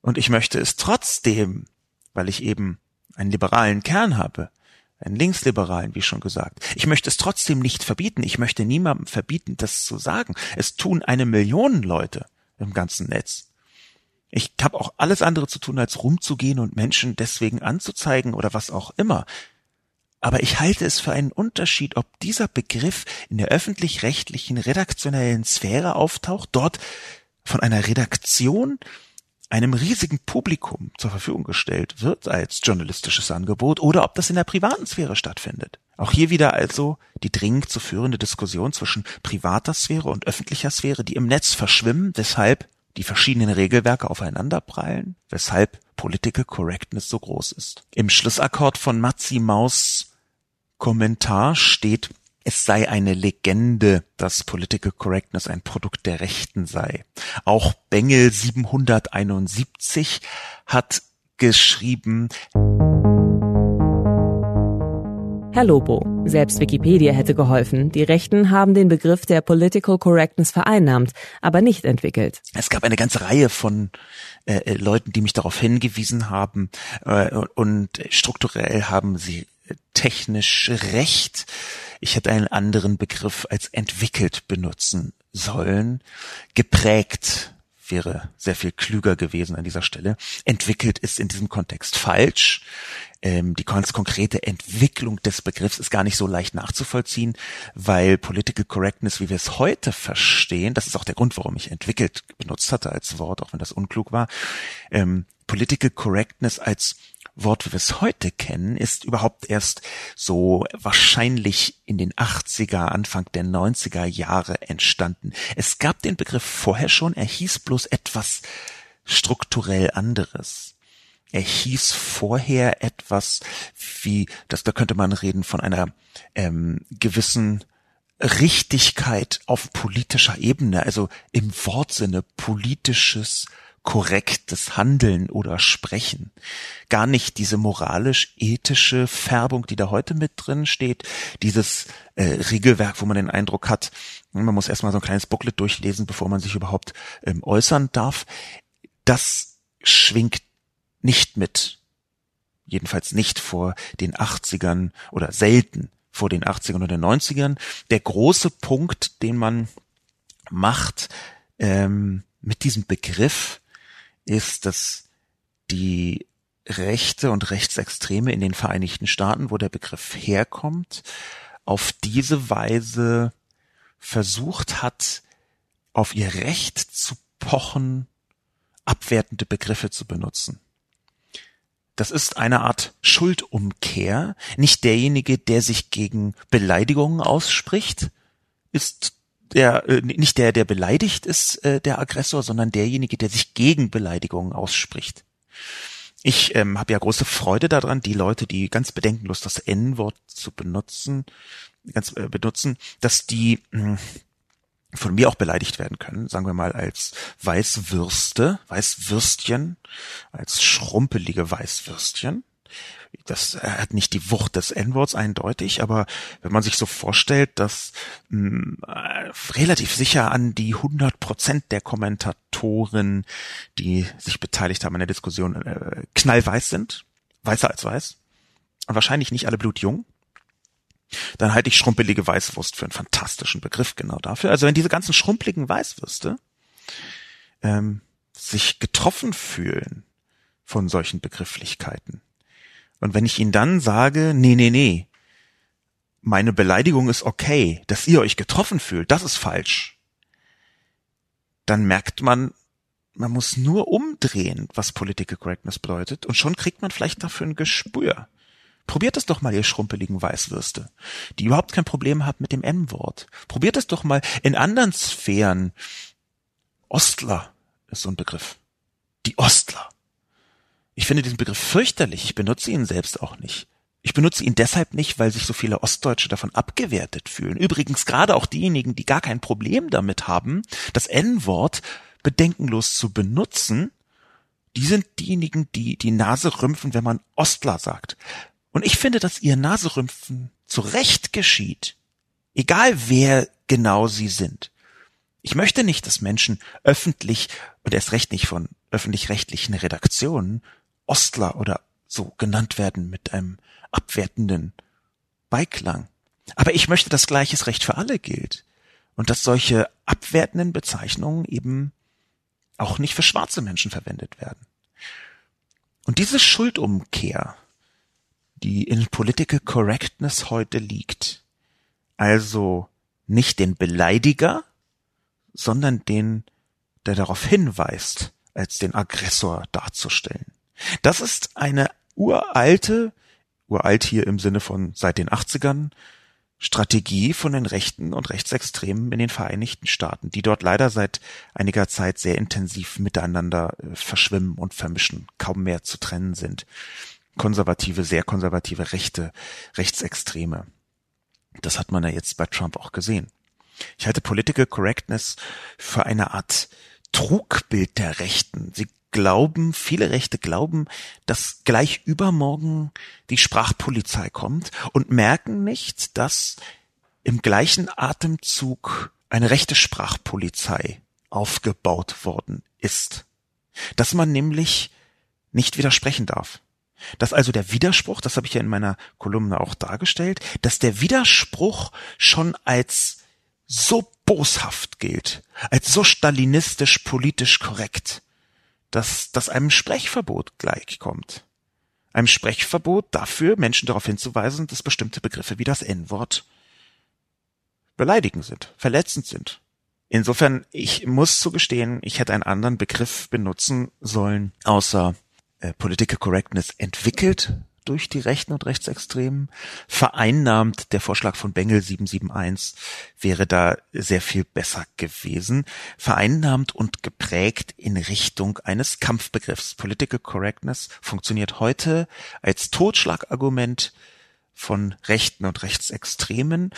Und ich möchte es trotzdem, weil ich eben einen liberalen Kern habe, einen Linksliberalen, wie schon gesagt. Ich möchte es trotzdem nicht verbieten. Ich möchte niemandem verbieten, das zu sagen. Es tun eine Million Leute im ganzen Netz. Ich habe auch alles andere zu tun, als rumzugehen und Menschen deswegen anzuzeigen oder was auch immer. Aber ich halte es für einen Unterschied, ob dieser Begriff in der öffentlich-rechtlichen redaktionellen Sphäre auftaucht, dort von einer Redaktion einem riesigen Publikum zur Verfügung gestellt wird als journalistisches Angebot oder ob das in der privaten Sphäre stattfindet. Auch hier wieder also die dringend zu führende Diskussion zwischen privater Sphäre und öffentlicher Sphäre, die im Netz verschwimmen, weshalb die verschiedenen Regelwerke aufeinanderprallen, weshalb Political Correctness so groß ist. Im Schlussakkord von Matzi Maus Kommentar steht es sei eine Legende, dass Political Correctness ein Produkt der Rechten sei. Auch Bengel 771 hat geschrieben, Herr Lobo, selbst Wikipedia hätte geholfen. Die Rechten haben den Begriff der Political Correctness vereinnahmt, aber nicht entwickelt. Es gab eine ganze Reihe von äh, äh Leuten, die mich darauf hingewiesen haben äh, und strukturell haben sie technisch recht. Ich hätte einen anderen Begriff als entwickelt benutzen sollen. Geprägt wäre sehr viel klüger gewesen an dieser Stelle. Entwickelt ist in diesem Kontext falsch. Ähm, die ganz konkrete Entwicklung des Begriffs ist gar nicht so leicht nachzuvollziehen, weil Political Correctness, wie wir es heute verstehen, das ist auch der Grund, warum ich entwickelt benutzt hatte als Wort, auch wenn das unklug war, ähm, Political Correctness als Wort, wie wir es heute kennen, ist überhaupt erst so wahrscheinlich in den 80er, Anfang der 90er Jahre entstanden. Es gab den Begriff vorher schon, er hieß bloß etwas strukturell anderes. Er hieß vorher etwas wie, das, da könnte man reden von einer ähm, gewissen Richtigkeit auf politischer Ebene, also im Wortsinne politisches korrektes Handeln oder Sprechen. Gar nicht diese moralisch-ethische Färbung, die da heute mit drin steht, dieses äh, Regelwerk, wo man den Eindruck hat, man muss erstmal so ein kleines Booklet durchlesen, bevor man sich überhaupt ähm, äußern darf. Das schwingt nicht mit. Jedenfalls nicht vor den 80ern oder selten vor den 80ern oder den 90ern. Der große Punkt, den man macht ähm, mit diesem Begriff, ist, dass die Rechte und Rechtsextreme in den Vereinigten Staaten, wo der Begriff herkommt, auf diese Weise versucht hat, auf ihr Recht zu pochen, abwertende Begriffe zu benutzen. Das ist eine Art Schuldumkehr. Nicht derjenige, der sich gegen Beleidigungen ausspricht, ist der äh, nicht der, der beleidigt ist, äh, der Aggressor, sondern derjenige, der sich gegen Beleidigungen ausspricht. Ich ähm, habe ja große Freude daran, die Leute, die ganz bedenkenlos das N-Wort zu benutzen, ganz äh, benutzen, dass die mh, hm, von mir auch beleidigt werden können, sagen wir mal als Weißwürste, Weißwürstchen, als schrumpelige Weißwürstchen das hat nicht die Wucht des N-Worts eindeutig, aber wenn man sich so vorstellt, dass mh, äh, relativ sicher an die 100 Prozent der Kommentatoren, die sich beteiligt haben an der Diskussion, äh, knallweiß sind, weißer als weiß, und wahrscheinlich nicht alle blutjung, dann halte ich schrumpelige Weißwurst für einen fantastischen Begriff genau dafür. Also wenn diese ganzen schrumpeligen Weißwürste ähm, sich getroffen fühlen von solchen Begrifflichkeiten, und wenn ich ihnen dann sage, nee, nee, nee, meine Beleidigung ist okay, dass ihr euch getroffen fühlt, das ist falsch, dann merkt man, man muss nur umdrehen, was Political Correctness bedeutet, und schon kriegt man vielleicht dafür ein Gespür. Probiert es doch mal, ihr schrumpeligen Weißwürste, die überhaupt kein Problem habt mit dem M-Wort. Probiert es doch mal in anderen Sphären. Ostler ist so ein Begriff. Die Ostler. Ich finde diesen Begriff fürchterlich. Ich benutze ihn selbst auch nicht. Ich benutze ihn deshalb nicht, weil sich so viele Ostdeutsche davon abgewertet fühlen. Übrigens gerade auch diejenigen, die gar kein Problem damit haben, das N-Wort bedenkenlos zu benutzen, die sind diejenigen, die die Nase rümpfen, wenn man Ostler sagt. Und ich finde, dass ihr Naserümpfen zu Recht geschieht. Egal wer genau sie sind. Ich möchte nicht, dass Menschen öffentlich und erst recht nicht von öffentlich-rechtlichen Redaktionen Ostler oder so genannt werden mit einem abwertenden Beiklang. Aber ich möchte, dass gleiches Recht für alle gilt und dass solche abwertenden Bezeichnungen eben auch nicht für schwarze Menschen verwendet werden. Und diese Schuldumkehr, die in Political Correctness heute liegt, also nicht den Beleidiger, sondern den, der darauf hinweist, als den Aggressor darzustellen. Das ist eine uralte, uralt hier im Sinne von seit den 80ern, Strategie von den Rechten und Rechtsextremen in den Vereinigten Staaten, die dort leider seit einiger Zeit sehr intensiv miteinander äh, verschwimmen und vermischen, kaum mehr zu trennen sind. Konservative, sehr konservative Rechte, Rechtsextreme. Das hat man ja jetzt bei Trump auch gesehen. Ich halte Political Correctness für eine Art Trugbild der Rechten. Sie glauben, viele Rechte glauben, dass gleich übermorgen die Sprachpolizei kommt und merken nicht, dass im gleichen Atemzug eine rechte Sprachpolizei aufgebaut worden ist. Dass man nämlich nicht widersprechen darf. Dass also der Widerspruch, das habe ich ja in meiner Kolumne auch dargestellt, dass der Widerspruch schon als so boshaft gilt, als so stalinistisch politisch korrekt, dass, dass einem Sprechverbot gleichkommt. Einem Sprechverbot dafür, Menschen darauf hinzuweisen, dass bestimmte Begriffe wie das N-Wort beleidigend sind, verletzend sind. Insofern, ich muss zugestehen, ich hätte einen anderen Begriff benutzen sollen, außer äh, Political Correctness entwickelt durch die Rechten und Rechtsextremen. Vereinnahmt der Vorschlag von Bengel 771 wäre da sehr viel besser gewesen. Vereinnahmt und geprägt in Richtung eines Kampfbegriffs. Political Correctness funktioniert heute als Totschlagargument von Rechten und Rechtsextremen.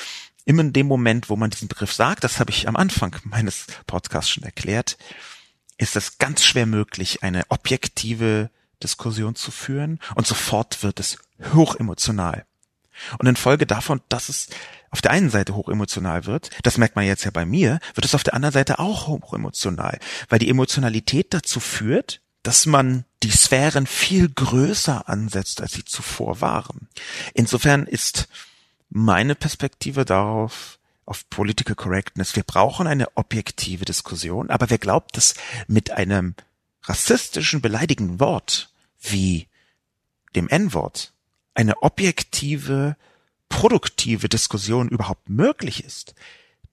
Immer in dem Moment, wo man diesen Begriff sagt, das habe ich am Anfang meines Podcasts schon erklärt, ist es ganz schwer möglich, eine objektive Diskussion zu führen und sofort wird es hochemotional. Und in Folge davon, dass es auf der einen Seite hochemotional wird, das merkt man jetzt ja bei mir, wird es auf der anderen Seite auch hochemotional, weil die Emotionalität dazu führt, dass man die Sphären viel größer ansetzt, als sie zuvor waren. Insofern ist meine Perspektive darauf, auf Political Correctness, wir brauchen eine objektive Diskussion, aber wer glaubt, dass mit einem rassistischen, beleidigenden Wort wie dem N-Wort eine objektive, produktive Diskussion überhaupt möglich ist,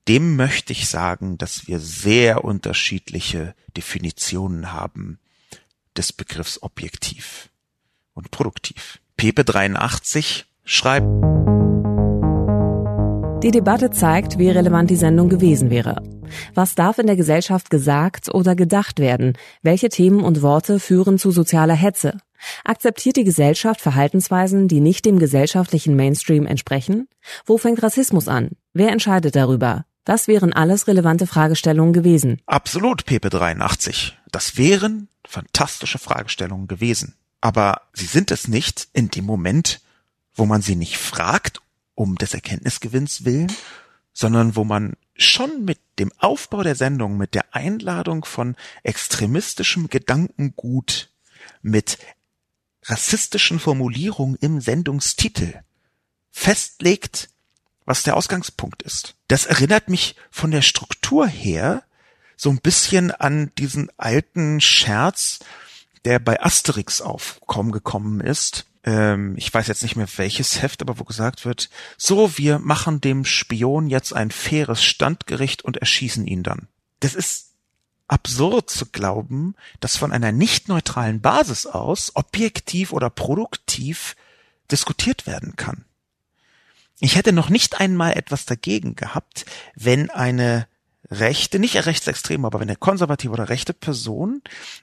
dem möchte ich sagen, dass wir sehr unterschiedliche Definitionen haben des Begriffs objektiv und produktiv. Pepe 83 schreibt, die Debatte zeigt, wie relevant die Sendung gewesen wäre. Was darf in der Gesellschaft gesagt oder gedacht werden? Welche Themen und Worte führen zu sozialer Hetze? Akzeptiert die Gesellschaft Verhaltensweisen, die nicht dem gesellschaftlichen Mainstream entsprechen? Wo fängt Rassismus an? Wer entscheidet darüber? Das wären alles relevante Fragestellungen gewesen. Absolut, PP83. Das wären fantastische Fragestellungen gewesen. Aber sie sind es nicht in dem Moment, wo man sie nicht fragt um des Erkenntnisgewinns willen, sondern wo man schon mit dem Aufbau der Sendung, mit der Einladung von extremistischem Gedankengut, mit rassistischen Formulierungen im Sendungstitel festlegt, was der Ausgangspunkt ist. Das erinnert mich von der Struktur her so ein bisschen an diesen alten Scherz, der bei Asterix aufkommen gekommen ist, ähm, ich weiß jetzt nicht mehr welches Heft, aber wo gesagt wird, so, wir machen dem Spion jetzt ein faires Standgericht und erschießen ihn dann. Das ist absurd zu glauben, dass von einer nicht neutralen Basis aus objektiv oder produktiv diskutiert werden kann. Ich hätte noch nicht einmal etwas dagegen gehabt, wenn eine rechte, nicht rechtsextreme, aber wenn eine konservative oder rechte Person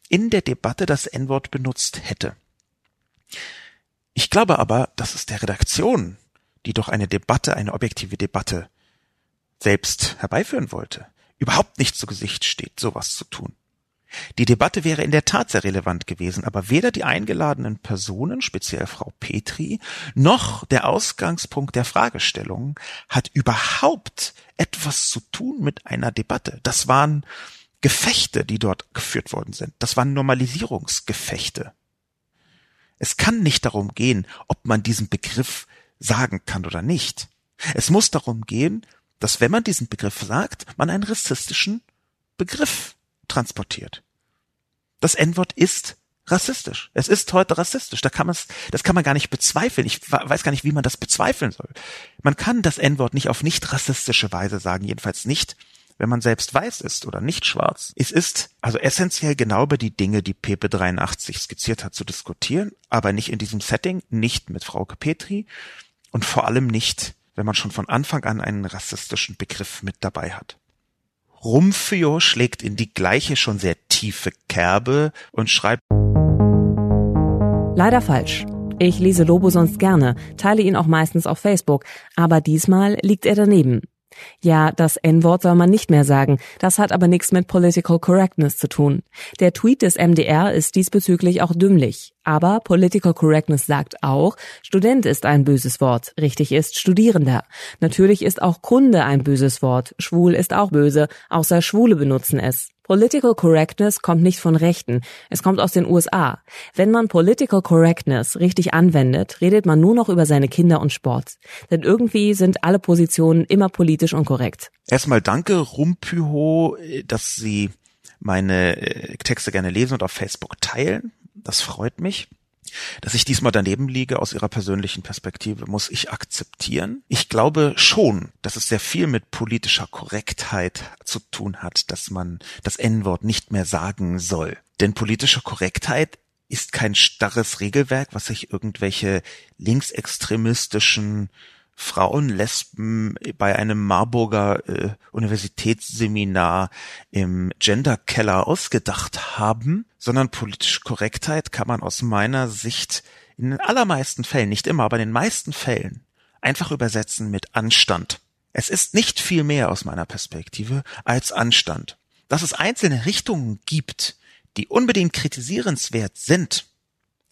in der Debatte das N-Wort benutzt hätte. Ich glaube aber, dass es der Redaktion, die doch eine Debatte, eine objektive Debatte selbst herbeiführen wollte, überhaupt nicht zu Gesicht steht, sowas zu tun. Die Debatte wäre in der Tat sehr relevant gewesen, aber weder die eingeladenen Personen, speziell Frau Petri, noch der Ausgangspunkt der Fragestellung hat überhaupt etwas zu tun mit einer Debatte. Das waren Gefechte, die dort geführt worden sind, das waren Normalisierungsgefechte. Es kann nicht darum gehen, ob man diesen Begriff sagen kann oder nicht. Es muss darum gehen, dass wenn man diesen Begriff sagt, man einen rassistischen Begriff transportiert. Das N-Wort ist rassistisch. Es ist heute rassistisch. Da kann man das kann man gar nicht bezweifeln. Ich weiß gar nicht, wie man das bezweifeln soll. Man kann das N-Wort nicht auf nicht rassistische Weise sagen, jedenfalls nicht, wenn man selbst weiß ist oder nicht schwarz. Es ist also essentiell genau über die Dinge, die Pepe 83 skizziert hat, zu diskutieren, aber nicht in diesem Setting, nicht mit Frau Petri und vor allem nicht, wenn man schon von Anfang an einen rassistischen Begriff mit dabei hat. Rumfio schlägt in die gleiche schon sehr tiefe Kerbe und schreibt Leider falsch. Ich lese Lobo sonst gerne, teile ihn auch meistens auf Facebook, aber diesmal liegt er daneben. Ja, das N-Wort soll man nicht mehr sagen, das hat aber nichts mit Political Correctness zu tun. Der Tweet des MDR ist diesbezüglich auch dümmlich. Aber Political Correctness sagt auch, Student ist ein böses Wort, richtig ist Studierender. Natürlich ist auch Kunde ein böses Wort, schwul ist auch böse, außer Schwule benutzen es. Political Correctness kommt nicht von Rechten, es kommt aus den USA. Wenn man Political Correctness richtig anwendet, redet man nur noch über seine Kinder und Sport. Denn irgendwie sind alle Positionen immer politisch unkorrekt. Erstmal danke, Rumpyho, dass Sie meine äh, Texte gerne lesen und auf Facebook teilen. Das freut mich. Dass ich diesmal daneben liege aus ihrer persönlichen Perspektive, muss ich akzeptieren. Ich glaube schon, dass es sehr viel mit politischer Korrektheit zu tun hat, dass man das N-Wort nicht mehr sagen soll. Denn politische Korrektheit ist kein starres Regelwerk, was sich irgendwelche linksextremistischen Frauen, Lesben bei einem Marburger äh, Universitätsseminar im Genderkeller ausgedacht haben, sondern politische Korrektheit kann man aus meiner Sicht in den allermeisten Fällen, nicht immer, aber in den meisten Fällen einfach übersetzen mit Anstand. Es ist nicht viel mehr aus meiner Perspektive als Anstand. Dass es einzelne Richtungen gibt, die unbedingt kritisierenswert sind,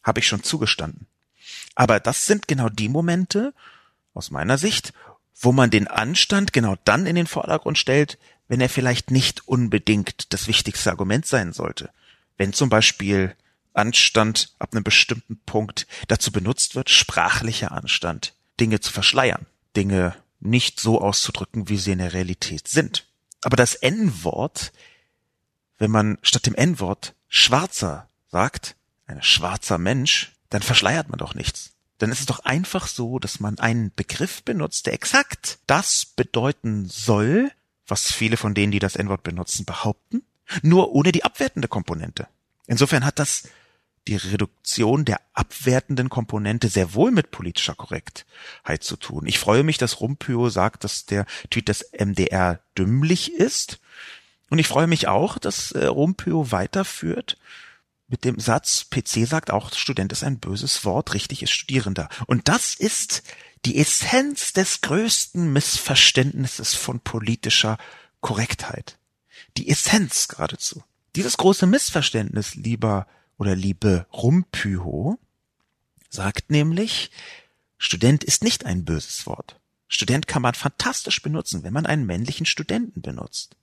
habe ich schon zugestanden. Aber das sind genau die Momente, aus meiner Sicht, wo man den Anstand genau dann in den Vordergrund stellt, wenn er vielleicht nicht unbedingt das wichtigste Argument sein sollte. Wenn zum Beispiel Anstand ab einem bestimmten Punkt dazu benutzt wird, sprachlicher Anstand, Dinge zu verschleiern, Dinge nicht so auszudrücken, wie sie in der Realität sind. Aber das N-Wort, wenn man statt dem N-Wort schwarzer sagt, ein schwarzer Mensch, dann verschleiert man doch nichts dann ist es doch einfach so, dass man einen Begriff benutzt, der exakt das bedeuten soll, was viele von denen, die das N-Wort benutzen, behaupten, nur ohne die abwertende Komponente. Insofern hat das die Reduktion der abwertenden Komponente sehr wohl mit politischer Korrektheit zu tun. Ich freue mich, dass Rumpio sagt, dass der Tweet des MDR dümmlich ist. Und ich freue mich auch, dass äh, Rumpio weiterführt mit dem Satz, PC sagt auch, Student ist ein böses Wort, richtig ist Studierender. Und das ist die Essenz des größten Missverständnisses von politischer Korrektheit. Die Essenz geradezu. Dieses große Missverständnis, lieber oder liebe Rumpyho, sagt nämlich, Student ist nicht ein böses Wort. Student kann man fantastisch benutzen, wenn man einen männlichen Studenten benutzt.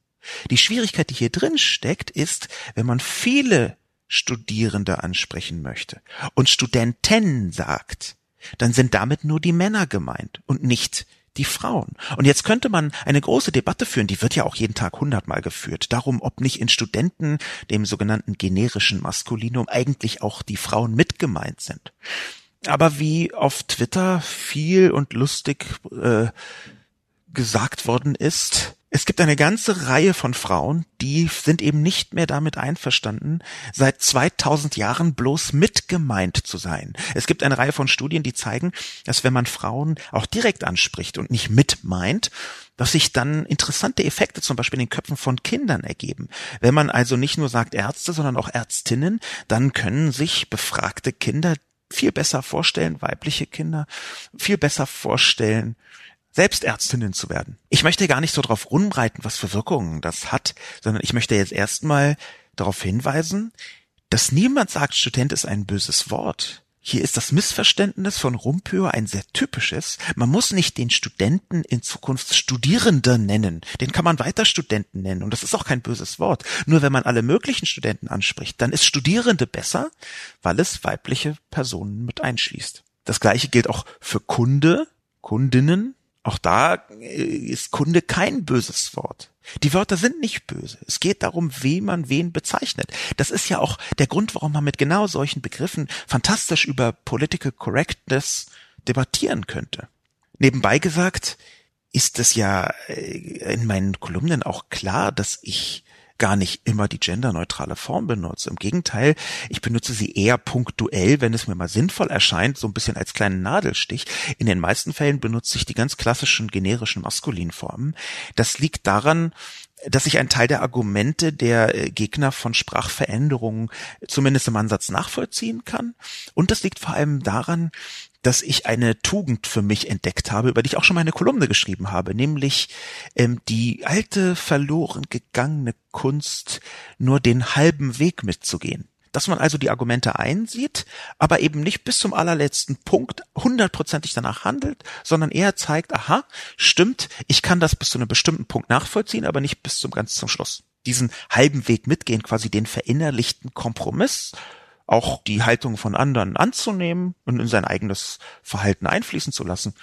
Die Schwierigkeit, die hier drin steckt, ist, wenn man viele Studierende ansprechen möchte und Studenten sagt, dann sind damit nur die Männer gemeint und nicht die Frauen. Und jetzt könnte man eine große Debatte führen, die wird ja auch jeden Tag hundertmal geführt, darum, ob nicht in Studenten, dem sogenannten generischen Maskulinum, eigentlich auch die Frauen mit gemeint sind. Aber wie auf Twitter viel und lustig äh, gesagt worden ist, es gibt eine ganze Reihe von Frauen, die sind eben nicht mehr damit einverstanden, seit 2000 Jahren bloß mitgemeint zu sein. Es gibt eine Reihe von Studien, die zeigen, dass wenn man Frauen auch direkt anspricht und nicht mitmeint, dass sich dann interessante Effekte zum Beispiel in den Köpfen von Kindern ergeben. Wenn man also nicht nur sagt Ärzte, sondern auch Ärztinnen, dann können sich befragte Kinder viel besser vorstellen, weibliche Kinder viel besser vorstellen, selbst Ärztinnen zu werden. Ich möchte gar nicht so darauf rumreiten, was für Wirkungen das hat, sondern ich möchte jetzt erstmal darauf hinweisen, dass niemand sagt, Student ist ein böses Wort. hier ist das Missverständnis von Rumpöhr ein sehr typisches. Man muss nicht den Studenten in Zukunft Studierende nennen. Den kann man weiter Studenten nennen. Und das ist auch kein böses Wort. Nur wenn man alle möglichen Studenten anspricht, dann ist Studierende besser, weil es weibliche Personen mit einschließt. Das gleiche gilt auch für Kunde, Kundinnen, auch da äh, ist Kunde kein böses Wort. Die Wörter sind nicht böse. Es geht darum, wie man wen bezeichnet. Das ist ja auch der Grund, warum man mit genau solchen Begriffen fantastisch über Political Correctness debattieren könnte. Nebenbei gesagt, ist es ja äh, in meinen Kolumnen auch klar, dass ich gar nicht immer die genderneutrale Form benutze. Im Gegenteil, ich benutze sie eher punktuell, wenn es mir mal sinnvoll erscheint, so ein bisschen als kleinen Nadelstich. In den meisten Fällen benutze ich die ganz klassischen generischen Maskulinformen. Das liegt daran, dass ich einen Teil der Argumente der äh, Gegner von Sprachveränderungen zumindest im Ansatz nachvollziehen kann. Und das liegt vor allem daran, dass ich eine Tugend für mich entdeckt habe, über die ich auch schon mal eine Kolumne geschrieben habe, nämlich ähm, die alte verloren gegangene Kunst, nur den halben Weg mitzugehen. Dass man also die Argumente einsieht, aber eben nicht bis zum allerletzten Punkt hundertprozentig danach handelt, sondern eher zeigt, aha, stimmt, ich kann das bis zu einem bestimmten Punkt nachvollziehen, aber nicht bis zum ganz zum Schluss. Diesen halben Weg mitgehen, quasi den verinnerlichten Kompromiss, auch die Haltung von anderen anzunehmen und in sein eigenes Verhalten einfließen zu lassen,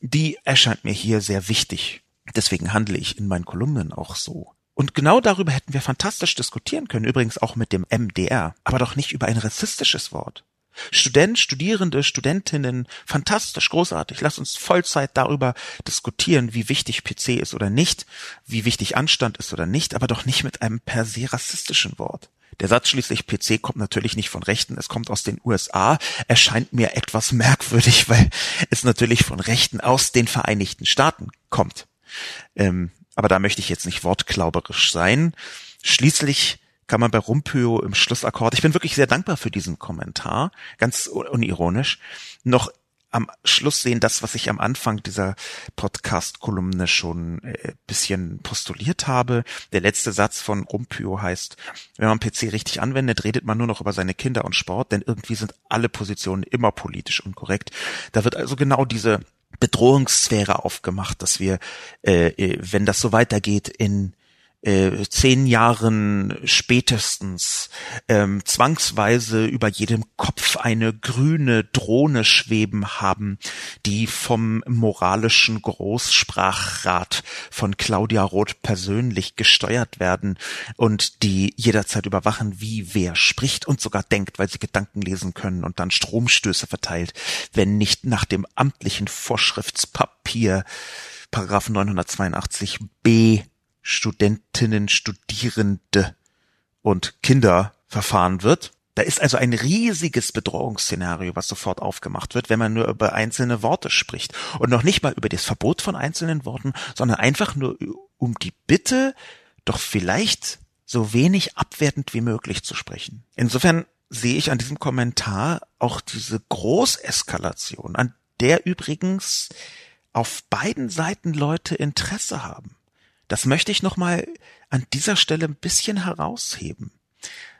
die erscheint mir hier sehr wichtig. Deswegen handle ich in meinen Kolumnen auch so. Und genau darüber hätten wir fantastisch diskutieren können, übrigens auch mit dem MDR, aber doch nicht über ein rassistisches Wort. Student, Studierende, Studentinnen, fantastisch, großartig. Lass uns Vollzeit darüber diskutieren, wie wichtig PC ist oder nicht, wie wichtig Anstand ist oder nicht, aber doch nicht mit einem per se rassistischen Wort. Der Satz schließlich PC kommt natürlich nicht von Rechten, es kommt aus den USA, erscheint mir etwas merkwürdig, <laughs> weil es natürlich von Rechten aus den Vereinigten Staaten kommt. Ähm, aber da möchte ich jetzt nicht wortklauberisch sein. Schließlich kann man bei Rumpio im Schlussakkord, ich bin wirklich sehr dankbar für diesen Kommentar, ganz unironisch, noch am Schluss sehen, das, was ich am Anfang dieser Podcast-Kolumne schon äh, bisschen postuliert habe. Der letzte Satz von Rumpio heißt, wenn man PC richtig anwendet, redet man nur noch über seine Kinder und Sport, denn irgendwie sind alle Positionen immer politisch unkorrekt. Da wird also genau diese Bedrohungssphäre aufgemacht, dass wir, äh, äh wenn das so weitergeht, in äh, zehn Jahren spätestens ähm, zwangsweise über jedem Kopf eine grüne Drohne schweben haben, die vom moralischen Großsprachrat von Claudia Roth persönlich gesteuert werden und die jederzeit überwachen, wie wer spricht und sogar denkt, weil sie Gedanken lesen können und dann Stromstöße verteilt, wenn nicht nach dem amtlichen Vorschriftspapier Paragraph 982b Studentinnen, Studierende und Kinder verfahren wird. Da ist also ein riesiges Bedrohungsszenario, was sofort aufgemacht wird, wenn man nur über einzelne Worte spricht. Und noch nicht mal über das Verbot von einzelnen Worten, sondern einfach nur um die Bitte, doch vielleicht so wenig abwertend wie möglich zu sprechen. Insofern sehe ich an diesem Kommentar auch diese Großeskalation, an der übrigens auf beiden Seiten Leute Interesse haben. Das möchte ich nochmal an dieser Stelle ein bisschen herausheben.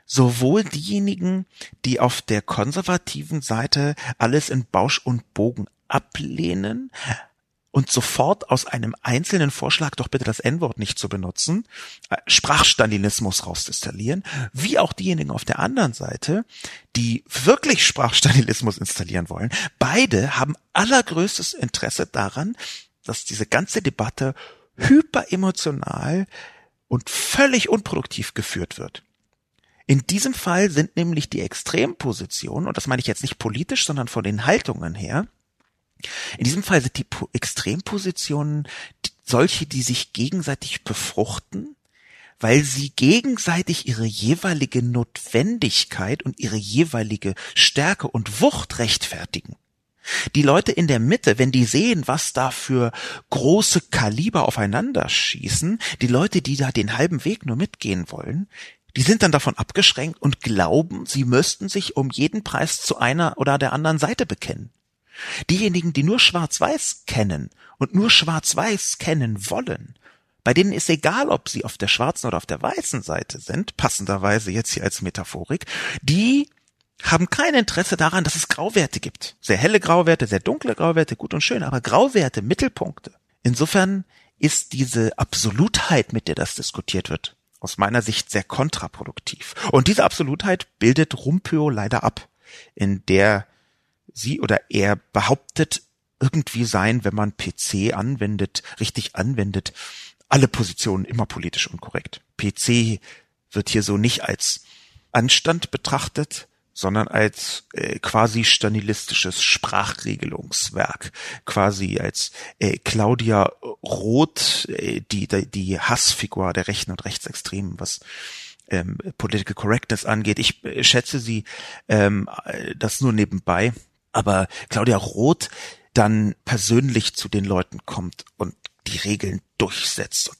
Sowohl diejenigen, die auf der konservativen Seite alles in Bausch und Bogen ablehnen, und sofort aus einem einzelnen Vorschlag doch bitte das N-Wort nicht zu benutzen, äh, Sprachstalinismus rausdestillieren, wie auch diejenigen auf der anderen Seite, die wirklich Sprachstalinismus installieren wollen. Beide haben allergrößtes Interesse daran, dass diese ganze Debatte hyperemotional und völlig unproduktiv geführt wird. In diesem Fall sind nämlich die Extrempositionen, und das meine ich jetzt nicht politisch, sondern von den Haltungen her, in diesem Fall sind die Extrempositionen solche, die sich gegenseitig befruchten, weil sie gegenseitig ihre jeweilige Notwendigkeit und ihre jeweilige Stärke und Wucht rechtfertigen. Die Leute in der Mitte, wenn die sehen, was da für große Kaliber aufeinander schießen, die Leute, die da den halben Weg nur mitgehen wollen, die sind dann davon abgeschränkt und glauben, sie müssten sich um jeden Preis zu einer oder der anderen Seite bekennen. Diejenigen, die nur Schwarz-Weiß kennen und nur Schwarz-Weiß kennen wollen, bei denen ist egal, ob sie auf der schwarzen oder auf der weißen Seite sind, passenderweise jetzt hier als Metaphorik, die haben kein Interesse daran, dass es Grauwerte gibt. Sehr helle Grauwerte, sehr dunkle Grauwerte, gut und schön, aber Grauwerte, Mittelpunkte. Insofern ist diese Absolutheit, mit der das diskutiert wird, aus meiner Sicht sehr kontraproduktiv. Und diese Absolutheit bildet Rumpio leider ab, in der sie oder er behauptet, irgendwie sein, wenn man PC anwendet, richtig anwendet, alle Positionen immer politisch unkorrekt. PC wird hier so nicht als Anstand betrachtet, sondern als äh, quasi stanilistisches Sprachregelungswerk, quasi als äh, Claudia Roth, äh, die, die die Hassfigur der Rechten und Rechtsextremen, was ähm, Political Correctness angeht. Ich äh, schätze sie ähm, das nur nebenbei, aber Claudia Roth dann persönlich zu den Leuten kommt und die Regeln durchsetzt. Und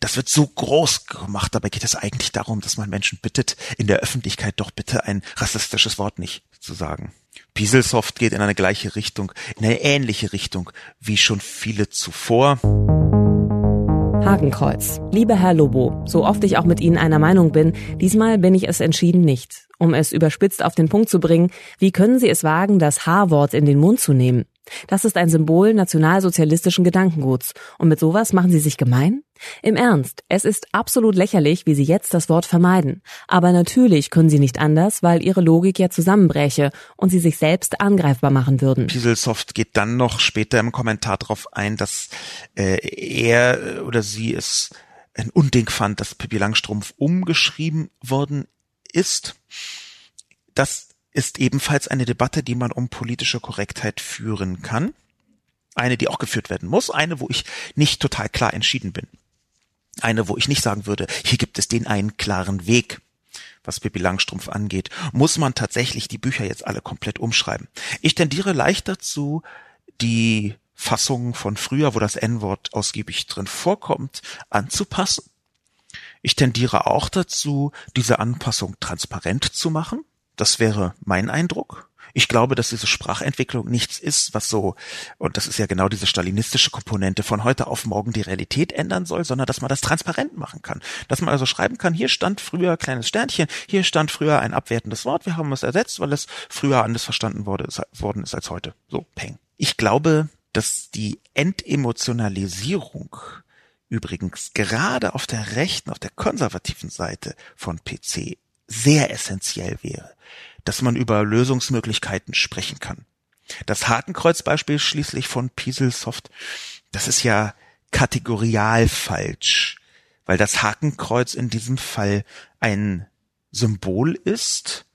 das wird so groß gemacht. Dabei geht es eigentlich darum, dass man Menschen bittet, in der Öffentlichkeit doch bitte ein rassistisches Wort nicht zu sagen. Pieselsoft geht in eine gleiche Richtung, in eine ähnliche Richtung wie schon viele zuvor. Hakenkreuz. Lieber Herr Lobo, so oft ich auch mit Ihnen einer Meinung bin, diesmal bin ich es entschieden nicht. Um es überspitzt auf den Punkt zu bringen, wie können Sie es wagen, das H-Wort in den Mund zu nehmen? Das ist ein Symbol nationalsozialistischen Gedankenguts. Und mit sowas machen Sie sich gemein? Im Ernst, es ist absolut lächerlich, wie Sie jetzt das Wort vermeiden. Aber natürlich können Sie nicht anders, weil Ihre Logik ja zusammenbräche und Sie sich selbst angreifbar machen würden. Pieselsoft geht dann noch später im Kommentar darauf ein, dass äh, er oder sie es ein Unding fand, dass Pippi Langstrumpf umgeschrieben worden ist. Das ist ebenfalls eine Debatte, die man um politische Korrektheit führen kann. Eine, die auch geführt werden muss, eine, wo ich nicht total klar entschieden bin. Eine, wo ich nicht sagen würde, hier gibt es den einen klaren Weg, was Pippi Langstrumpf angeht. Muss man tatsächlich die Bücher jetzt alle komplett umschreiben? Ich tendiere leicht dazu, die Fassungen von früher, wo das N-Wort ausgiebig drin vorkommt, anzupassen. Ich tendiere auch dazu, diese Anpassung transparent zu machen. Das wäre mein Eindruck. Ich glaube, dass diese Sprachentwicklung nichts ist, was so, und das ist ja genau diese stalinistische Komponente, von heute auf morgen die Realität ändern soll, sondern dass man das transparent machen kann. Dass man also schreiben kann, hier stand früher kleines Sternchen, hier stand früher ein abwertendes Wort, wir haben es ersetzt, weil es früher anders verstanden wurde, worden ist als heute. So, peng. Ich glaube, dass die Entemotionalisierung übrigens gerade auf der rechten, auf der konservativen Seite von PC sehr essentiell wäre, dass man über Lösungsmöglichkeiten sprechen kann. Das Hakenkreuzbeispiel schließlich von Pieselsoft, das ist ja kategorial falsch, weil das Hakenkreuz in diesem Fall ein Symbol ist,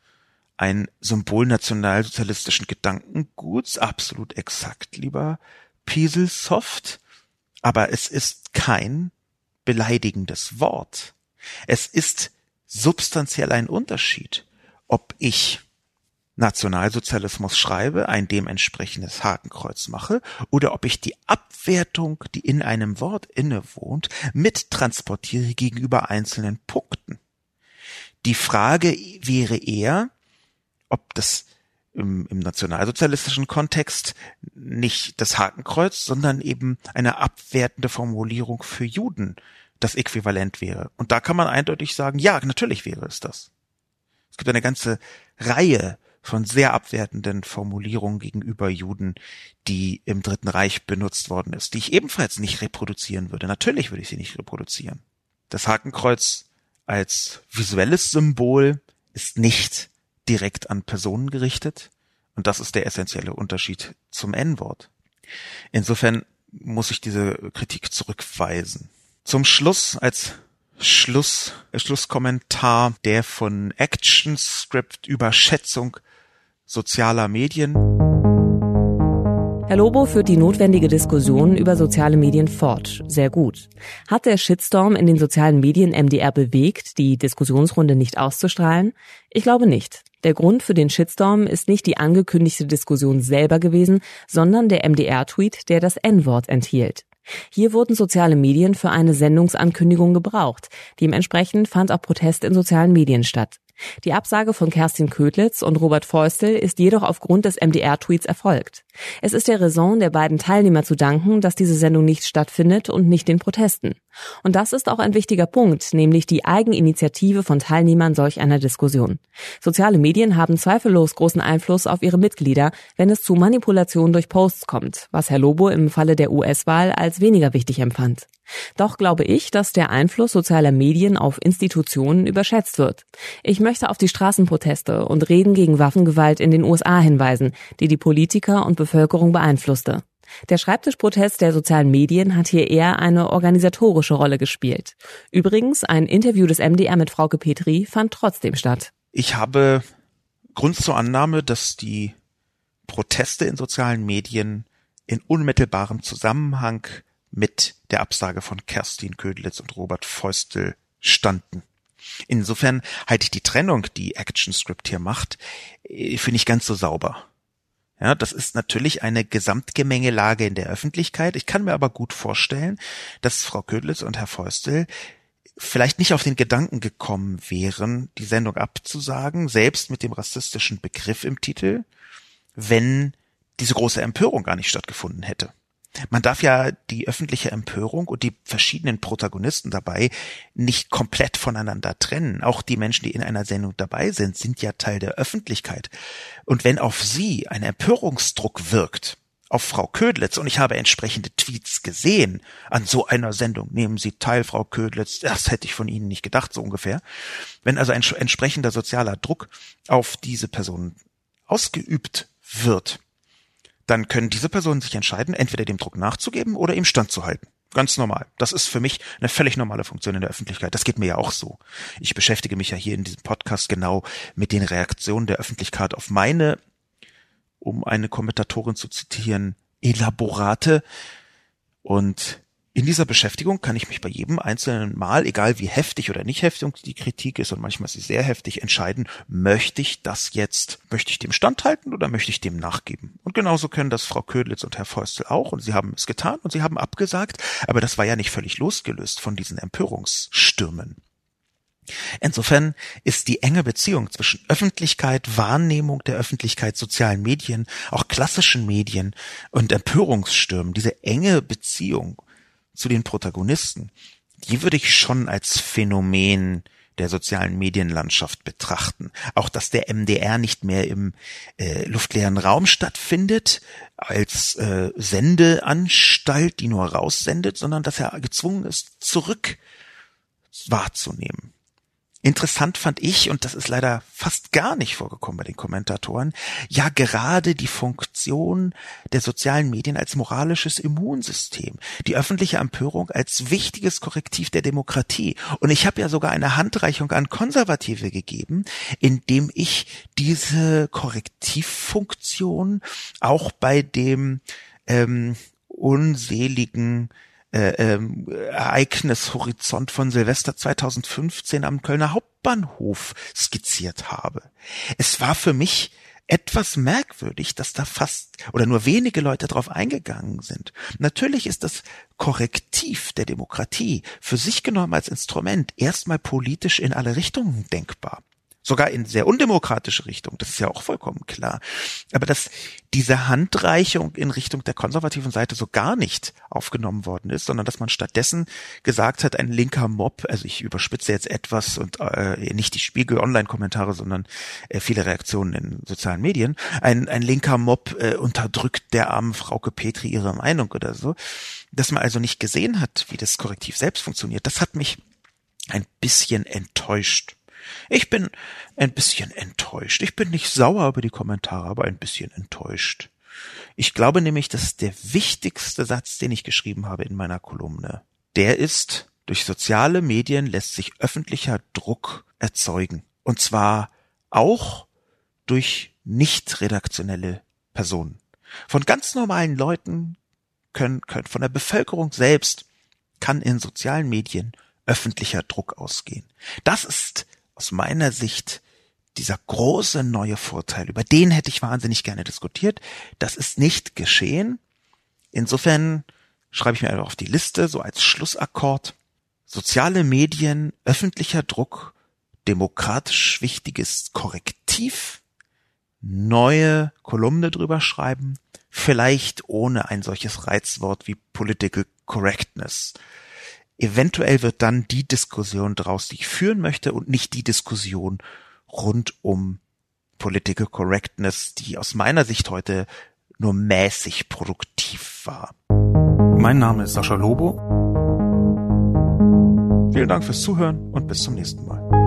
ein Symbol nationalsozialistischen Gedankenguts, absolut exakt, lieber Pieselsoft, aber es ist kein beleidigendes Wort. Es ist substanziell ein Unterschied, ob ich Nationalsozialismus schreibe, ein dementsprechendes Hakenkreuz mache, oder ob ich die Abwertung, die in einem Wort innewohnt, mittransportiere gegenüber einzelnen Punkten. Die Frage wäre eher, ob das im, im nationalsozialistischen Kontext nicht das Hakenkreuz, sondern eben eine abwertende Formulierung für Juden das Äquivalent wäre. Und da kann man eindeutig sagen, ja, natürlich wäre es das. Es gibt eine ganze Reihe von sehr abwertenden Formulierungen gegenüber Juden, die im Dritten Reich benutzt worden ist, die ich ebenfalls nicht reproduzieren würde. Natürlich würde ich sie nicht reproduzieren. Das Hakenkreuz als visuelles Symbol ist nicht direkt an Personen gerichtet. Und das ist der essentielle Unterschied zum N-Wort. Insofern muss ich diese Kritik zurückweisen. Zum Schluss als Schluss, Schlusskommentar der von ActionScript Überschätzung sozialer Medien. Herr Lobo führt die notwendige Diskussion über soziale Medien fort. Sehr gut. Hat der Shitstorm in den sozialen Medien MDR bewegt, die Diskussionsrunde nicht auszustrahlen? Ich glaube nicht. Der Grund für den Shitstorm ist nicht die angekündigte Diskussion selber gewesen, sondern der MDR-Tweet, der das N-Wort enthielt. Hier wurden soziale Medien für eine Sendungsankündigung gebraucht. Dementsprechend fand auch Protest in sozialen Medien statt. Die Absage von Kerstin Ködlitz und Robert Feustel ist jedoch aufgrund des MDR-Tweets erfolgt. Es ist der Raison der beiden Teilnehmer zu danken, dass diese Sendung nicht stattfindet und nicht den Protesten. Und das ist auch ein wichtiger Punkt, nämlich die Eigeninitiative von Teilnehmern solch einer Diskussion. Soziale Medien haben zweifellos großen Einfluss auf ihre Mitglieder, wenn es zu Manipulation durch Posts kommt, was Herr Lobo im Falle der US-Wahl als weniger wichtig empfand. Doch glaube ich, dass der Einfluss sozialer Medien auf Institutionen überschätzt wird. Ich möchte auf die Straßenproteste und Reden gegen Waffengewalt in den USA hinweisen, die die Politiker und Bevölkerung beeinflusste. Der Schreibtischprotest der sozialen Medien hat hier eher eine organisatorische Rolle gespielt. Übrigens, ein Interview des MDR mit Frauke Petri fand trotzdem statt. Ich habe Grund zur Annahme, dass die Proteste in sozialen Medien in unmittelbarem Zusammenhang mit der Absage von Kerstin Ködlitz und Robert Feustel standen. Insofern halte ich die Trennung, die ActionScript hier macht, äh, für nicht ganz so sauber. Ja, das ist natürlich eine Gesamtgemengelage in der Öffentlichkeit. Ich kann mir aber gut vorstellen, dass Frau Ködlitz und Herr Feustel vielleicht nicht auf den Gedanken gekommen wären, die Sendung abzusagen, selbst mit dem rassistischen Begriff im Titel, wenn diese große Empörung gar nicht stattgefunden hätte. Man darf ja die öffentliche Empörung und die verschiedenen Protagonisten dabei nicht komplett voneinander trennen. Auch die Menschen, die in einer Sendung dabei sind, sind ja Teil der Öffentlichkeit. Und wenn auf sie ein Empörungsdruck wirkt, auf Frau Ködlitz, und ich habe entsprechende Tweets gesehen, an so einer Sendung nehmen Sie teil, Frau Ködlitz, das hätte ich von Ihnen nicht gedacht, so ungefähr. Wenn also ein entsprechender sozialer Druck auf diese Person ausgeübt wird, dann können diese Personen sich entscheiden, entweder dem Druck nachzugeben oder ihm standzuhalten. Ganz normal. Das ist für mich eine völlig normale Funktion in der Öffentlichkeit. Das geht mir ja auch so. Ich beschäftige mich ja hier in diesem Podcast genau mit den Reaktionen der Öffentlichkeit auf meine, um eine Kommentatorin zu zitieren, Elaborate. Und in dieser Beschäftigung kann ich mich bei jedem einzelnen Mal, egal wie heftig oder nicht heftig die Kritik ist, und manchmal ist sie sehr heftig, entscheiden, möchte ich das jetzt, möchte ich dem standhalten oder möchte ich dem nachgeben? Und genauso können das Frau Ködlitz und Herr Feustel auch, und sie haben es getan und sie haben abgesagt, aber das war ja nicht völlig losgelöst von diesen Empörungsstürmen. Insofern ist die enge Beziehung zwischen Öffentlichkeit, Wahrnehmung der Öffentlichkeit, sozialen Medien, auch klassischen Medien und Empörungsstürmen, diese enge Beziehung zu den Protagonisten, die würde ich schon als Phänomen der sozialen Medienlandschaft betrachten. Auch dass der MDR nicht mehr im äh, luftleeren Raum stattfindet, als äh, Sendeanstalt, die nur raussendet, sondern dass er gezwungen ist, zurück wahrzunehmen. Interessant fand ich, und das ist leider fast gar nicht vorgekommen bei den Kommentatoren, ja gerade die Funktion der sozialen Medien als moralisches Immunsystem, die öffentliche Empörung als wichtiges Korrektiv der Demokratie. Und ich habe ja sogar eine Handreichung an Konservative gegeben, indem ich diese Korrektivfunktion auch bei dem ähm, unseligen äh, ähm, Ereignishorizont von Silvester 2015 am Kölner Hauptbahnhof skizziert habe. Es war für mich etwas merkwürdig, dass da fast oder nur wenige Leute drauf eingegangen sind. Natürlich ist das Korrektiv der Demokratie für sich genommen als Instrument erstmal politisch in alle Richtungen denkbar sogar in sehr undemokratische Richtung, das ist ja auch vollkommen klar. Aber dass diese Handreichung in Richtung der konservativen Seite so gar nicht aufgenommen worden ist, sondern dass man stattdessen gesagt hat, ein linker Mob, also ich überspitze jetzt etwas und äh, nicht die Spiegel-Online-Kommentare, sondern äh, viele Reaktionen in sozialen Medien, ein, ein linker Mob äh, unterdrückt der armen Frauke Petri ihre Meinung oder so, dass man also nicht gesehen hat, wie das Korrektiv selbst funktioniert, das hat mich ein bisschen enttäuscht. Ich bin ein bisschen enttäuscht. Ich bin nicht sauer über die Kommentare, aber ein bisschen enttäuscht. Ich glaube nämlich, dass der wichtigste Satz, den ich geschrieben habe in meiner Kolumne, der ist, durch soziale Medien lässt sich öffentlicher Druck erzeugen. Und zwar auch durch nicht redaktionelle Personen. Von ganz normalen Leuten können, können, von der Bevölkerung selbst kann in sozialen Medien öffentlicher Druck ausgehen. Das ist aus meiner Sicht dieser große neue Vorteil, über den hätte ich wahnsinnig gerne diskutiert. Das ist nicht geschehen. Insofern schreibe ich mir einfach auf die Liste, so als Schlussakkord. Soziale Medien, öffentlicher Druck demokratisch wichtiges Korrektiv, neue Kolumne drüber schreiben, vielleicht ohne ein solches Reizwort wie Political Correctness. Eventuell wird dann die Diskussion daraus, die ich führen möchte und nicht die Diskussion rund um Political Correctness, die aus meiner Sicht heute nur mäßig produktiv war. Mein Name ist Sascha Lobo. Vielen Dank fürs Zuhören und bis zum nächsten Mal.